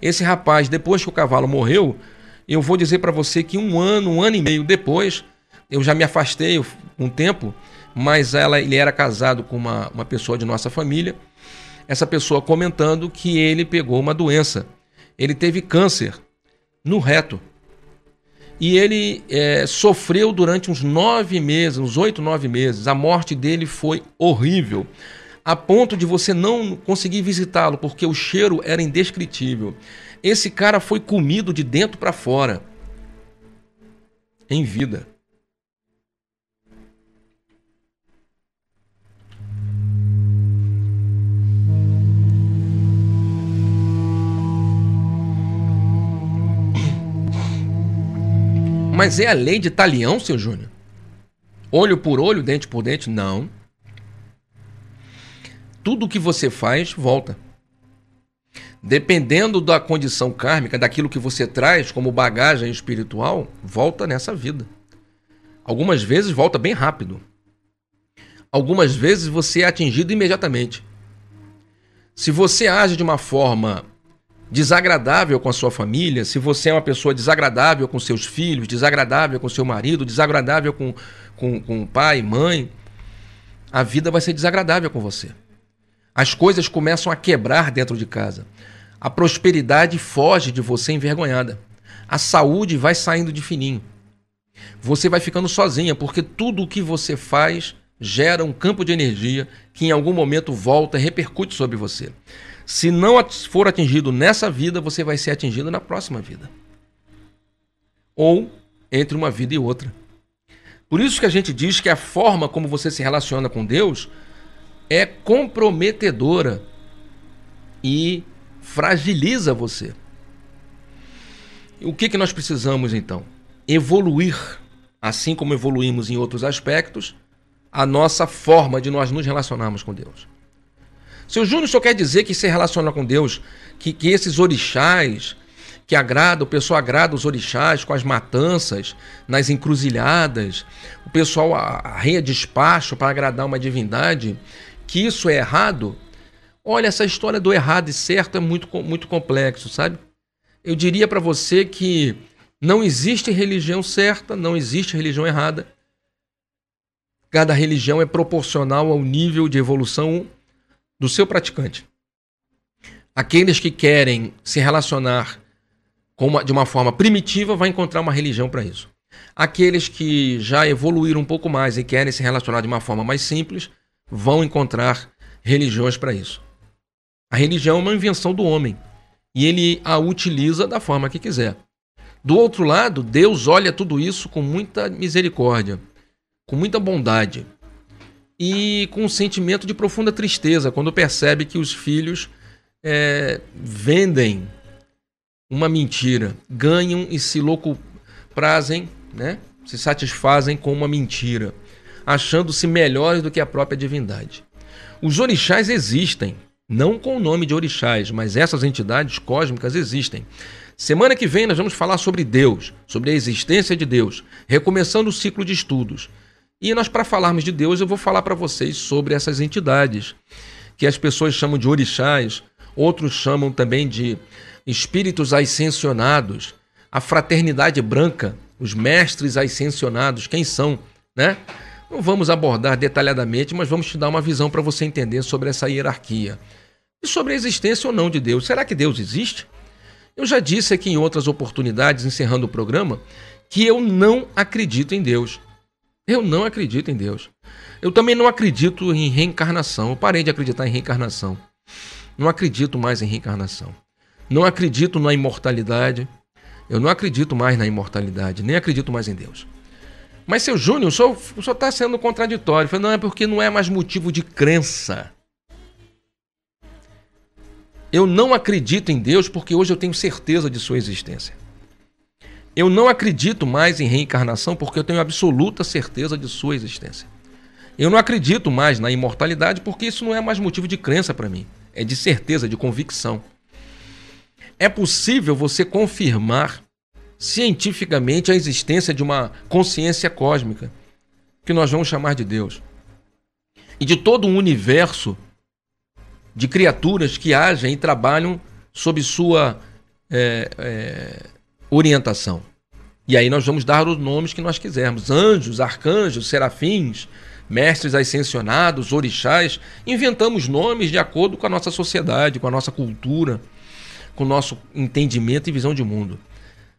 Esse rapaz, depois que o cavalo morreu, eu vou dizer para você que um ano, um ano e meio depois, eu já me afastei um tempo, mas ela, ele era casado com uma, uma pessoa de nossa família. Essa pessoa comentando que ele pegou uma doença. Ele teve câncer no reto. E ele é, sofreu durante uns nove meses, uns oito, nove meses. A morte dele foi horrível, a ponto de você não conseguir visitá-lo, porque o cheiro era indescritível. Esse cara foi comido de dentro para fora, em vida. Mas é a lei de talião, seu Júnior? Olho por olho, dente por dente? Não. Tudo que você faz, volta. Dependendo da condição kármica, daquilo que você traz como bagagem espiritual, volta nessa vida. Algumas vezes volta bem rápido. Algumas vezes você é atingido imediatamente. Se você age de uma forma desagradável com a sua família, se você é uma pessoa desagradável com seus filhos, desagradável com seu marido, desagradável com, com, com pai, mãe, a vida vai ser desagradável com você. As coisas começam a quebrar dentro de casa. A prosperidade foge de você envergonhada. A saúde vai saindo de fininho. Você vai ficando sozinha, porque tudo o que você faz gera um campo de energia que em algum momento volta e repercute sobre você. Se não for atingido nessa vida, você vai ser atingido na próxima vida. Ou entre uma vida e outra. Por isso que a gente diz que a forma como você se relaciona com Deus é comprometedora e fragiliza você. O que, que nós precisamos então? Evoluir, assim como evoluímos em outros aspectos, a nossa forma de nós nos relacionarmos com Deus. Seu Júnior só quer dizer que se relaciona com Deus, que, que esses orixás, que agrada, o pessoal agrada os orixás com as matanças, nas encruzilhadas, o pessoal arreia despacho para agradar uma divindade, que isso é errado? Olha, essa história do errado e certo é muito, muito complexo, sabe? Eu diria para você que não existe religião certa, não existe religião errada. Cada religião é proporcional ao nível de evolução do seu praticante. Aqueles que querem se relacionar uma, de uma forma primitiva vão encontrar uma religião para isso. Aqueles que já evoluíram um pouco mais e querem se relacionar de uma forma mais simples vão encontrar religiões para isso. A religião é uma invenção do homem e ele a utiliza da forma que quiser. Do outro lado, Deus olha tudo isso com muita misericórdia, com muita bondade e com um sentimento de profunda tristeza quando percebe que os filhos é, vendem uma mentira, ganham e se locuprazem, né? se satisfazem com uma mentira, achando-se melhores do que a própria divindade. Os orixás existem, não com o nome de orixás, mas essas entidades cósmicas existem. Semana que vem nós vamos falar sobre Deus, sobre a existência de Deus, recomeçando o ciclo de estudos. E nós, para falarmos de Deus, eu vou falar para vocês sobre essas entidades, que as pessoas chamam de orixás, outros chamam também de espíritos ascensionados, a fraternidade branca, os mestres ascensionados, quem são, né? Não vamos abordar detalhadamente, mas vamos te dar uma visão para você entender sobre essa hierarquia. E sobre a existência ou não de Deus. Será que Deus existe? Eu já disse aqui em outras oportunidades, encerrando o programa, que eu não acredito em Deus. Eu não acredito em Deus. Eu também não acredito em reencarnação. Eu parei de acreditar em reencarnação. Não acredito mais em reencarnação. Não acredito na imortalidade. Eu não acredito mais na imortalidade. Nem acredito mais em Deus. Mas, seu Júnior, senhor está sendo contraditório. Falei, não, é porque não é mais motivo de crença. Eu não acredito em Deus porque hoje eu tenho certeza de sua existência. Eu não acredito mais em reencarnação porque eu tenho absoluta certeza de sua existência. Eu não acredito mais na imortalidade porque isso não é mais motivo de crença para mim, é de certeza, de convicção. É possível você confirmar cientificamente a existência de uma consciência cósmica, que nós vamos chamar de Deus, e de todo um universo de criaturas que agem e trabalham sob sua é, é, orientação. E aí nós vamos dar os nomes que nós quisermos: anjos, arcanjos, serafins, mestres ascensionados, orixás. Inventamos nomes de acordo com a nossa sociedade, com a nossa cultura, com o nosso entendimento e visão de mundo.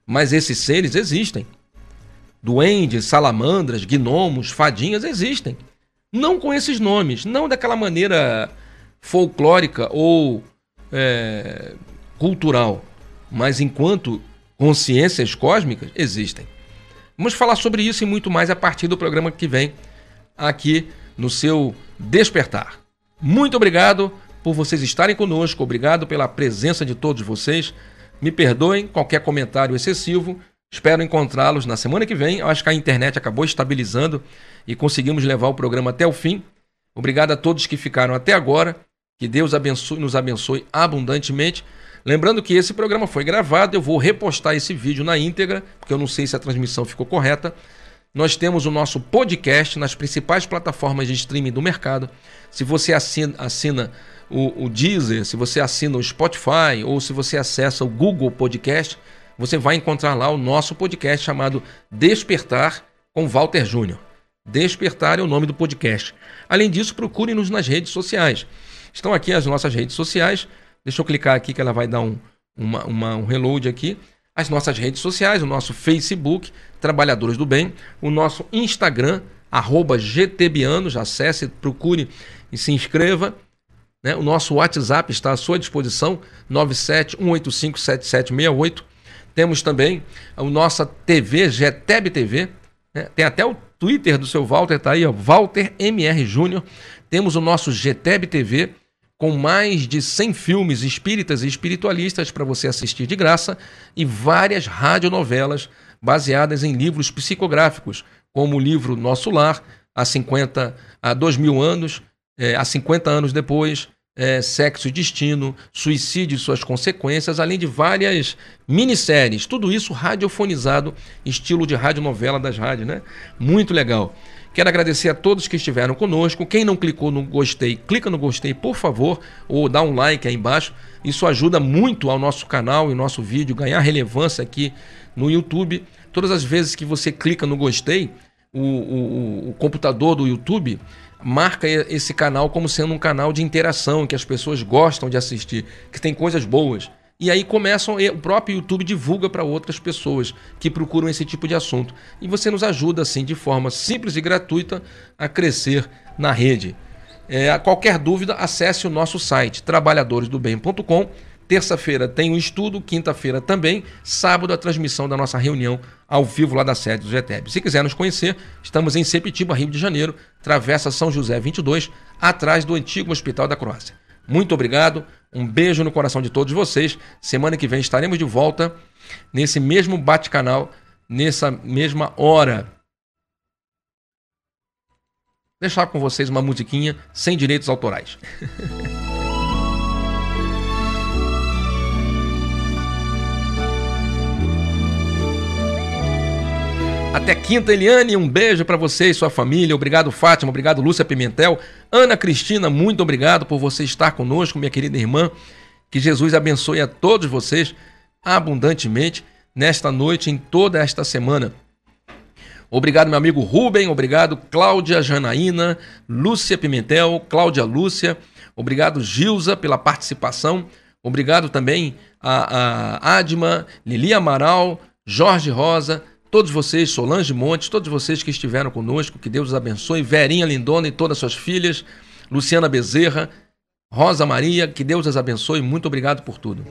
Mas esses seres existem. Duendes, salamandras, gnomos, fadinhas existem. Não com esses nomes, não daquela maneira folclórica ou é, cultural, mas enquanto consciências cósmicas existem. Vamos falar sobre isso e muito mais a partir do programa que vem aqui no seu Despertar. Muito obrigado por vocês estarem conosco, obrigado pela presença de todos vocês. Me perdoem qualquer comentário excessivo. Espero encontrá-los na semana que vem. Eu acho que a internet acabou estabilizando e conseguimos levar o programa até o fim. Obrigado a todos que ficaram até agora. Que Deus abençoe, nos abençoe abundantemente. Lembrando que esse programa foi gravado, eu vou repostar esse vídeo na íntegra, porque eu não sei se a transmissão ficou correta. Nós temos o nosso podcast nas principais plataformas de streaming do mercado. Se você assina, assina o, o Deezer, se você assina o Spotify ou se você acessa o Google Podcast, você vai encontrar lá o nosso podcast chamado Despertar com Walter Júnior. Despertar é o nome do podcast. Além disso, procure-nos nas redes sociais. Estão aqui as nossas redes sociais. Deixa eu clicar aqui que ela vai dar um, uma, uma, um reload aqui. As nossas redes sociais, o nosso Facebook, Trabalhadores do Bem, o nosso Instagram, arroba GTBianos, acesse, procure e se inscreva. Né? O nosso WhatsApp está à sua disposição, 971857768. Temos também a nossa TV, GTEB TV. Né? Tem até o Twitter do seu Walter, tá aí, ó, Walter MR Júnior. Temos o nosso GTEB TV com mais de 100 filmes espíritas e espiritualistas para você assistir de graça e várias radionovelas baseadas em livros psicográficos, como o livro Nosso Lar, há 50, há 2 mil anos, é, há 50 anos depois, é, Sexo e Destino, Suicídio e suas consequências, além de várias minisséries. Tudo isso radiofonizado, estilo de radionovela das rádios, né? Muito legal. Quero agradecer a todos que estiveram conosco. Quem não clicou no gostei, clica no gostei, por favor, ou dá um like aí embaixo. Isso ajuda muito ao nosso canal e nosso vídeo ganhar relevância aqui no YouTube. Todas as vezes que você clica no gostei, o, o, o computador do YouTube marca esse canal como sendo um canal de interação, que as pessoas gostam de assistir, que tem coisas boas. E aí começam, o próprio YouTube divulga para outras pessoas que procuram esse tipo de assunto. E você nos ajuda, assim, de forma simples e gratuita, a crescer na rede. É, qualquer dúvida, acesse o nosso site trabalhadoresdobem.com Terça-feira tem um estudo, quinta-feira também, sábado a transmissão da nossa reunião ao vivo lá da sede do GTEB. Se quiser nos conhecer, estamos em Sepitiba, Rio de Janeiro, Travessa São José 22, atrás do antigo Hospital da Croácia. Muito obrigado, um beijo no coração de todos vocês. Semana que vem estaremos de volta nesse mesmo bate-canal, nessa mesma hora. Deixar com vocês uma musiquinha sem direitos autorais. (laughs) Até quinta, Eliane, um beijo para você e sua família. Obrigado, Fátima. Obrigado, Lúcia Pimentel. Ana Cristina, muito obrigado por você estar conosco, minha querida irmã. Que Jesus abençoe a todos vocês abundantemente nesta noite, em toda esta semana. Obrigado, meu amigo Rubem. Obrigado, Cláudia Janaína, Lúcia Pimentel, Cláudia Lúcia. Obrigado, Gilza, pela participação. Obrigado também a, a Adma, Lili Amaral, Jorge Rosa, todos vocês, Solange Montes, todos vocês que estiveram conosco, que Deus os abençoe, Verinha Lindona e todas suas filhas, Luciana Bezerra, Rosa Maria, que Deus as abençoe, muito obrigado por tudo.